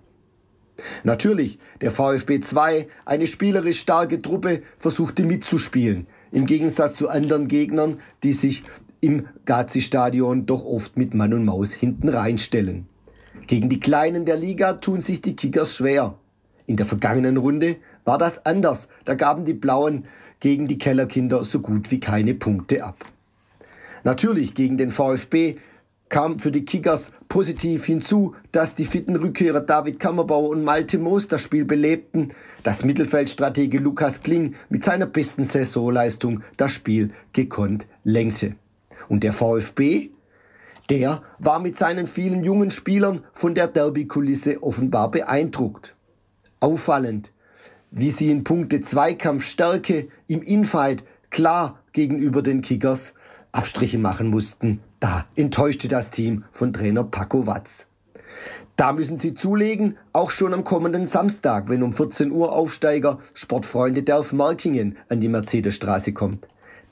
Natürlich, der VfB 2, eine spielerisch starke Truppe, versuchte mitzuspielen, im Gegensatz zu anderen Gegnern, die sich im Gazi-Stadion doch oft mit Mann und Maus hinten reinstellen. Gegen die Kleinen der Liga tun sich die Kickers schwer. In der vergangenen Runde war das anders. Da gaben die Blauen gegen die Kellerkinder so gut wie keine Punkte ab. Natürlich gegen den VfB kam für die Kickers positiv hinzu, dass die fitten Rückkehrer David Kammerbauer und Malte Moos das Spiel belebten, dass Mittelfeldstratege Lukas Kling mit seiner besten Saisonleistung das Spiel gekonnt lenkte. Und der VfB, der war mit seinen vielen jungen Spielern von der Derby-Kulisse offenbar beeindruckt. Auffallend, wie sie in Punkte Zweikampfstärke im Infight klar gegenüber den Kickers Abstriche machen mussten. Da enttäuschte das Team von Trainer Paco Watz. Da müssen sie zulegen, auch schon am kommenden Samstag, wenn um 14 Uhr Aufsteiger Sportfreunde Delf Markingen an die Mercedesstraße kommt.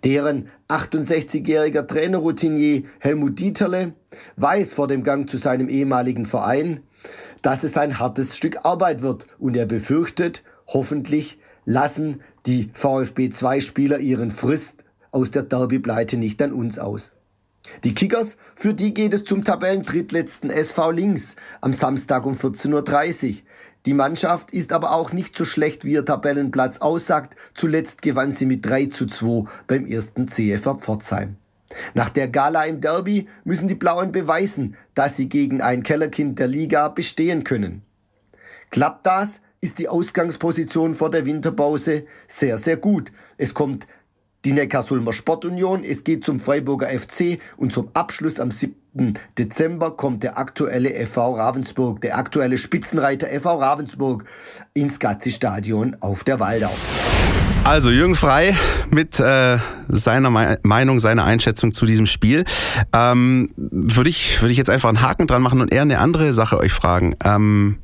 Deren 68-jähriger Trainerroutinier Helmut Dieterle weiß vor dem Gang zu seinem ehemaligen Verein, dass es ein hartes Stück Arbeit wird und er befürchtet, hoffentlich lassen die VfB 2 Spieler ihren Frist aus der Derby-Pleite nicht an uns aus. Die Kickers, für die geht es zum Tabellendrittletzten SV Links am Samstag um 14.30 Uhr. Die Mannschaft ist aber auch nicht so schlecht, wie ihr Tabellenplatz aussagt. Zuletzt gewann sie mit 3 zu 2 beim ersten CFR Pforzheim. Nach der Gala im Derby müssen die Blauen beweisen, dass sie gegen ein Kellerkind der Liga bestehen können. Klappt das, ist die Ausgangsposition vor der Winterpause sehr, sehr gut. Es kommt die Neckarsulmer Sportunion, es geht zum Freiburger FC und zum Abschluss am 7. Dezember kommt der aktuelle FV Ravensburg, der aktuelle Spitzenreiter FV Ravensburg ins Gazzi-Stadion auf der Waldau. Also Jürgen Frei mit äh, seiner Me Meinung, seiner Einschätzung zu diesem Spiel. Ähm, Würde ich, würd ich jetzt einfach einen Haken dran machen und eher eine andere Sache euch fragen. Ähm,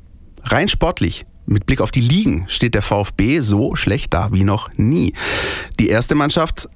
rein sportlich, mit Blick auf die Ligen steht der VfB so schlecht da wie noch nie. Die erste Mannschaft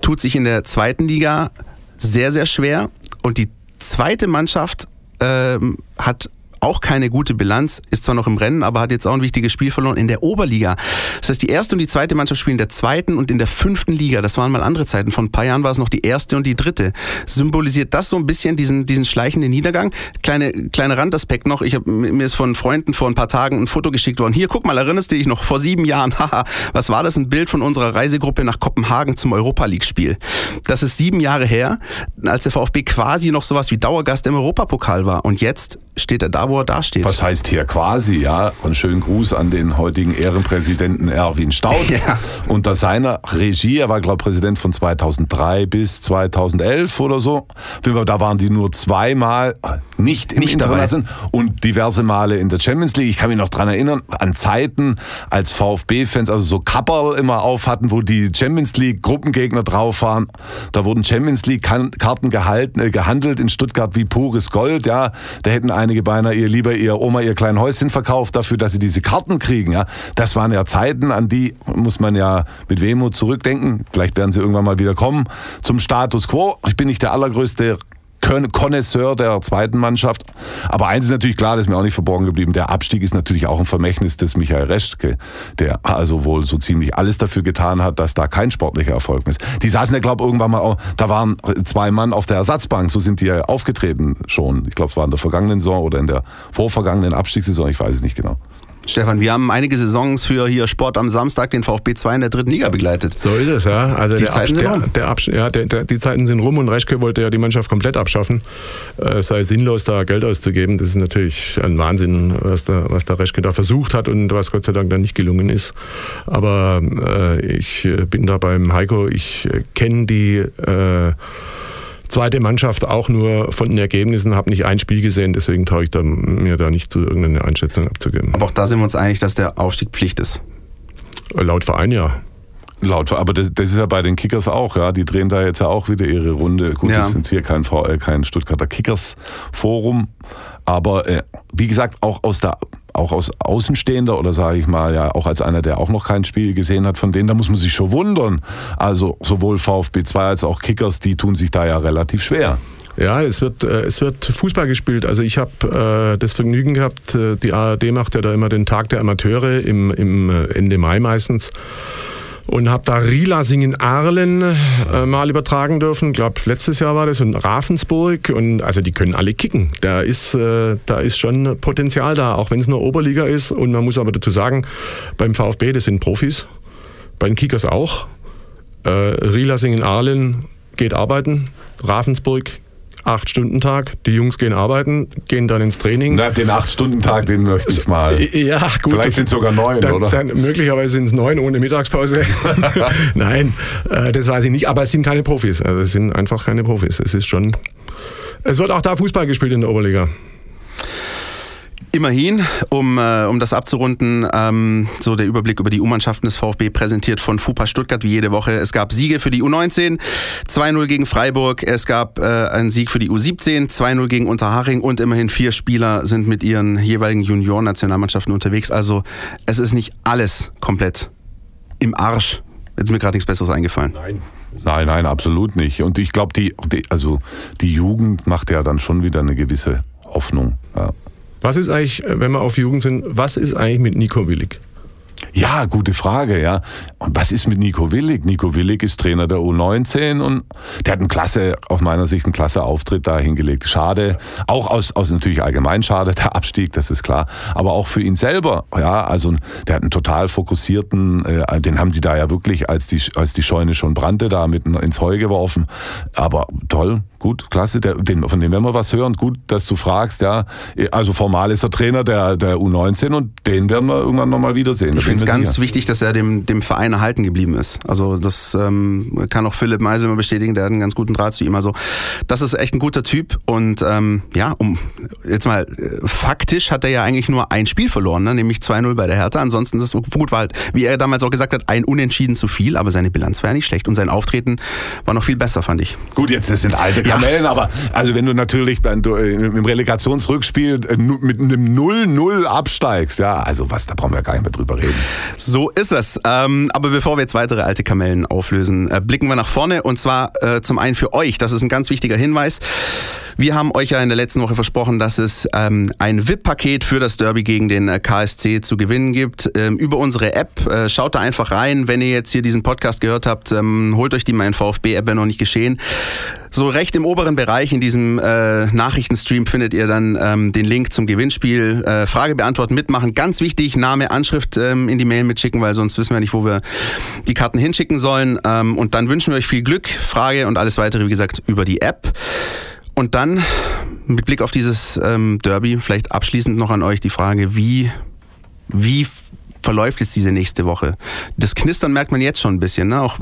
tut sich in der zweiten Liga sehr, sehr schwer und die zweite Mannschaft ähm, hat auch keine gute Bilanz, ist zwar noch im Rennen, aber hat jetzt auch ein wichtiges Spiel verloren in der Oberliga. Das heißt, die erste und die zweite Mannschaft spielen in der zweiten und in der fünften Liga. Das waren mal andere Zeiten. Vor ein paar Jahren war es noch die erste und die dritte. Symbolisiert das so ein bisschen diesen, diesen schleichenden Niedergang? Kleine, kleiner Randaspekt noch. Ich hab, mir ist von Freunden vor ein paar Tagen ein Foto geschickt worden. Hier, guck mal, erinnerst du dich noch vor sieben Jahren? Haha, was war das? Ein Bild von unserer Reisegruppe nach Kopenhagen zum Europa League Spiel. Das ist sieben Jahre her, als der VfB quasi noch sowas wie Dauergast im Europapokal war. Und jetzt steht er da, wo er da steht. Was heißt hier quasi, ja? Einen schönen Gruß an den heutigen Ehrenpräsidenten Erwin Staud. Ja. Unter seiner Regie, er war, glaube ich, Präsident von 2003 bis 2011 oder so. Da waren die nur zweimal nicht im nicht International und diverse Male in der Champions League. Ich kann mich noch dran erinnern, an Zeiten, als VfB-Fans also so Kapperl immer auf hatten, wo die Champions League-Gruppengegner drauf waren. Da wurden Champions League-Karten gehalten, äh, gehandelt in Stuttgart wie pures Gold. Ja, Da hätten einige beinahe ihr lieber ihr Oma ihr kleines Häuschen verkauft dafür, dass sie diese Karten kriegen. Ja, Das waren ja Zeiten, an die muss man ja mit Wehmut zurückdenken. Vielleicht werden sie irgendwann mal wieder kommen zum Status Quo. Ich bin nicht der allergrößte Connoisseur der zweiten Mannschaft. Aber eins ist natürlich klar, das ist mir auch nicht verborgen geblieben. Der Abstieg ist natürlich auch ein Vermächtnis des Michael Reschke, der also wohl so ziemlich alles dafür getan hat, dass da kein sportlicher Erfolg ist. Die saßen ja, glaube ich, irgendwann mal, auch, da waren zwei Mann auf der Ersatzbank, so sind die ja aufgetreten schon. Ich glaube, es war in der vergangenen Saison oder in der vorvergangenen Abstiegssaison, ich weiß es nicht genau. Stefan, wir haben einige Saisons für hier Sport am Samstag den VfB 2 in der dritten Liga begleitet. So ist es, ja. Also die Zeiten sind rum. Der, der ja, der, die Zeiten sind rum und Reschke wollte ja die Mannschaft komplett abschaffen. Äh, es sei sinnlos, da Geld auszugeben. Das ist natürlich ein Wahnsinn, was der, was der Reschke da versucht hat und was Gott sei Dank dann nicht gelungen ist. Aber äh, ich bin da beim Heiko. Ich kenne die äh, zweite Mannschaft auch nur von den Ergebnissen, habe nicht ein Spiel gesehen, deswegen traue ich da, mir da nicht zu irgendeine Einschätzung abzugeben. Aber auch da sind wir uns einig, dass der Aufstieg Pflicht ist. Laut Verein ja. Laut, aber das, das, ist ja bei den Kickers auch, ja. Die drehen da jetzt ja auch wieder ihre Runde. Gut, ja. das ist jetzt hier kein, äh, kein Stuttgarter Kickers Forum. Aber äh, wie gesagt, auch aus der auch aus Außenstehender oder sage ich mal, ja, auch als einer, der auch noch kein Spiel gesehen hat, von denen, da muss man sich schon wundern. Also sowohl VfB 2 als auch Kickers, die tun sich da ja relativ schwer. Ja, es wird, äh, es wird Fußball gespielt. Also ich habe äh, das Vergnügen gehabt, äh, die ARD macht ja da immer den Tag der Amateure im, im äh, Ende Mai meistens. Und habe da Rila Singen Arlen äh, mal übertragen dürfen. Ich glaube, letztes Jahr war das und Ravensburg und also die können alle kicken. Da ist, äh, da ist schon Potenzial da, auch wenn es nur Oberliga ist. Und man muss aber dazu sagen, beim VfB, das sind Profis, bei den Kickers auch. Äh, Rila Singen Arlen geht arbeiten, Ravensburg acht Stunden Tag. Die Jungs gehen arbeiten, gehen dann ins Training. Na, den acht Stunden Tag, den möchte ich mal. Ja, gut. Vielleicht sind es sogar neun, dann, oder? Dann, möglicherweise sind es neun ohne Mittagspause. Nein, äh, das weiß ich nicht. Aber es sind keine Profis. Also es sind einfach keine Profis. Es ist schon. Es wird auch da Fußball gespielt in der Oberliga. Immerhin, um, äh, um das abzurunden, ähm, so der Überblick über die U-Mannschaften des VfB präsentiert von FUPA Stuttgart wie jede Woche. Es gab Siege für die U19, 2-0 gegen Freiburg, es gab äh, einen Sieg für die U17, 2-0 gegen Unterhaching und immerhin vier Spieler sind mit ihren jeweiligen Junioren-Nationalmannschaften unterwegs. Also es ist nicht alles komplett im Arsch. Jetzt ist mir gerade nichts Besseres eingefallen. Nein. Nein, nein, absolut nicht. Und ich glaube, die, die, also die Jugend macht ja dann schon wieder eine gewisse Hoffnung. Ja. Was ist eigentlich, äh, wenn wir auf Jugend sind, was ist eigentlich mit Nico Willig? Ja, gute Frage, ja. Und was ist mit Nico Willig? Nico Willig ist Trainer der U19 und der hat einen klasse, aus meiner Sicht einen klasse Auftritt da hingelegt. Schade, auch aus, aus natürlich allgemein schade, der Abstieg, das ist klar, aber auch für ihn selber, ja, also der hat einen total fokussierten, äh, den haben die da ja wirklich, als die, als die Scheune schon brannte, da mitten ins Heu geworfen. Aber toll, gut, klasse, der, den, von dem werden wir was hören. Gut, dass du fragst, ja. Also formal ist er Trainer der, der U19 und den werden wir irgendwann nochmal wiedersehen. Ich finde es ganz sicher. wichtig, dass er dem, dem Verein erhalten geblieben ist. Also das ähm, kann auch Philipp Meisel immer bestätigen, der hat einen ganz guten Draht zu ihm. Also das ist echt ein guter Typ und ähm, ja, um jetzt mal äh, faktisch hat er ja eigentlich nur ein Spiel verloren, ne? nämlich 2-0 bei der Hertha. Ansonsten das gut war halt, wie er damals auch gesagt hat, ein Unentschieden zu viel, aber seine Bilanz war ja nicht schlecht und sein Auftreten war noch viel besser, fand ich. Gut, jetzt das sind alte Kamellen, ja. aber also wenn du natürlich im Relegationsrückspiel äh, mit einem 0-0 absteigst, ja, also was, da brauchen wir gar nicht mehr drüber reden. So ist es. Ähm, aber bevor wir jetzt weitere alte Kamellen auflösen, äh, blicken wir nach vorne und zwar äh, zum einen für euch. Das ist ein ganz wichtiger Hinweis. Wir haben euch ja in der letzten Woche versprochen, dass es ähm, ein VIP-Paket für das Derby gegen den äh, KSC zu gewinnen gibt. Ähm, über unsere App. Äh, schaut da einfach rein. Wenn ihr jetzt hier diesen Podcast gehört habt, ähm, holt euch die mal in VfB-App, wenn noch nicht geschehen. So recht im oberen Bereich in diesem äh, Nachrichtenstream findet ihr dann ähm, den Link zum Gewinnspiel. Äh, Frage beantworten, mitmachen. Ganz wichtig, Name, Anschrift ähm, in die Mail mitschicken, weil sonst wissen wir nicht, wo wir die Karten hinschicken sollen. Ähm, und dann wünschen wir euch viel Glück, Frage und alles weitere, wie gesagt, über die App. Und dann mit Blick auf dieses ähm, Derby vielleicht abschließend noch an euch die Frage, wie, wie verläuft jetzt diese nächste Woche? Das Knistern merkt man jetzt schon ein bisschen. Ne? Auch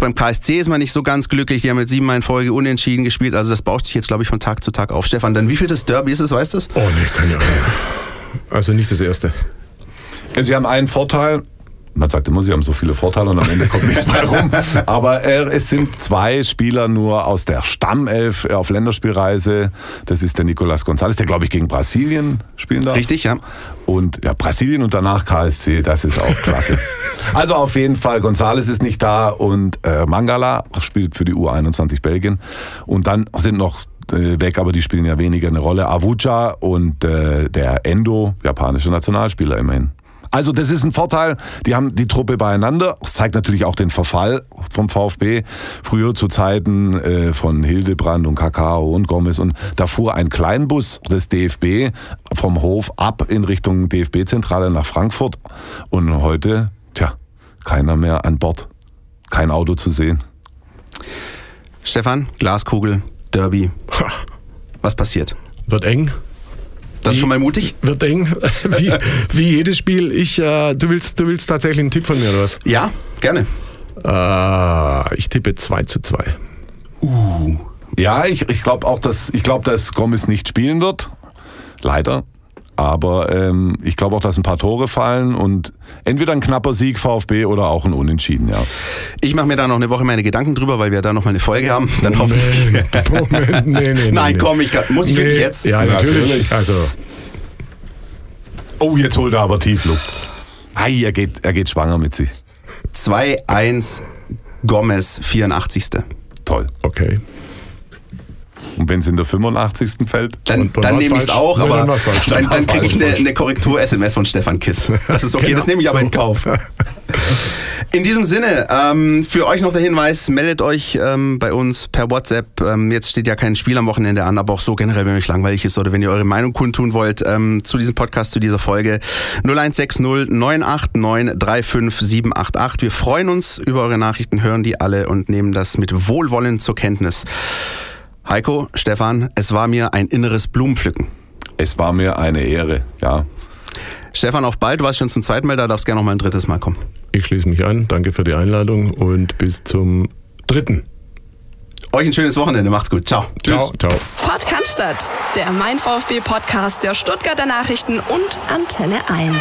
beim KSC ist man nicht so ganz glücklich. Die haben jetzt siebenmal in Folge unentschieden gespielt. Also das baut sich jetzt, glaube ich, von Tag zu Tag auf. Stefan, dann wie viel das Derby ist es, weißt du? Oh nee, keine Ahnung. Also nicht das erste. Sie haben einen Vorteil, man sagt immer, sie haben so viele Vorteile und am Ende kommt nichts mehr rum. Aber äh, es sind zwei Spieler nur aus der Stammelf auf Länderspielreise. Das ist der Nicolas González, der glaube ich gegen Brasilien spielen darf. Richtig, ja. Und ja, Brasilien und danach KSC, das ist auch klasse. also auf jeden Fall, González ist nicht da und äh, Mangala spielt für die U21 Belgien. Und dann sind noch äh, weg, aber die spielen ja weniger eine Rolle. Avuja und äh, der Endo, japanische Nationalspieler immerhin. Also das ist ein Vorteil. Die haben die Truppe beieinander. Das zeigt natürlich auch den Verfall vom VfB. Früher zu Zeiten äh, von Hildebrand und Kakao und Gomez und da fuhr ein Kleinbus des DFB vom Hof ab in Richtung DFB-Zentrale nach Frankfurt und heute, tja, keiner mehr an Bord. Kein Auto zu sehen. Stefan, Glaskugel, Derby. Was passiert? Wird eng. Das ist schon mal mutig. Wird eng. Wie, wie jedes Spiel. Ich, äh, du, willst, du willst tatsächlich einen Tipp von mir, oder was? Ja, gerne. Äh, ich tippe 2 zu 2. Uh. Ja, ich, ich glaube auch, dass, ich glaub, dass Gomez nicht spielen wird. Leider. Aber ähm, ich glaube auch, dass ein paar Tore fallen und entweder ein knapper Sieg VfB oder auch ein Unentschieden, ja. Ich mache mir da noch eine Woche meine Gedanken drüber, weil wir da noch mal eine Folge haben. Dann hoffe ich. Moment, nee, nee, Nein, nee. komm, ich kann, muss ich nee. wirklich jetzt? Ja, natürlich. Also. Oh, jetzt holt er aber Tiefluft. Ei, er geht, er geht schwanger mit sich. 2-1 Gomez, 84. Toll. Okay. Und wenn es in der 85. fällt? Dann, dann nehme ich es auch, aber dann, dann, dann kriege ich eine, eine Korrektur-SMS von Stefan Kiss. Das ist okay, genau. das nehme ich aber so. in Kauf. In diesem Sinne, ähm, für euch noch der Hinweis, meldet euch ähm, bei uns per WhatsApp. Ähm, jetzt steht ja kein Spiel am Wochenende an, aber auch so generell, wenn euch langweilig ist oder wenn ihr eure Meinung kundtun wollt ähm, zu diesem Podcast, zu dieser Folge 0160 989 35788. Wir freuen uns über eure Nachrichten, hören die alle und nehmen das mit Wohlwollen zur Kenntnis. Heiko, Stefan, es war mir ein inneres Blumenpflücken. Es war mir eine Ehre, ja. Stefan, auf bald. Du warst schon zum zweiten Mal da, darfst gerne noch mal ein drittes Mal kommen. Ich schließe mich an. Danke für die Einladung und bis zum dritten. Euch ein schönes Wochenende. Macht's gut. Ciao. Ciao. Ciao. Pott der Mein VfB Podcast der Stuttgarter Nachrichten und Antenne 1.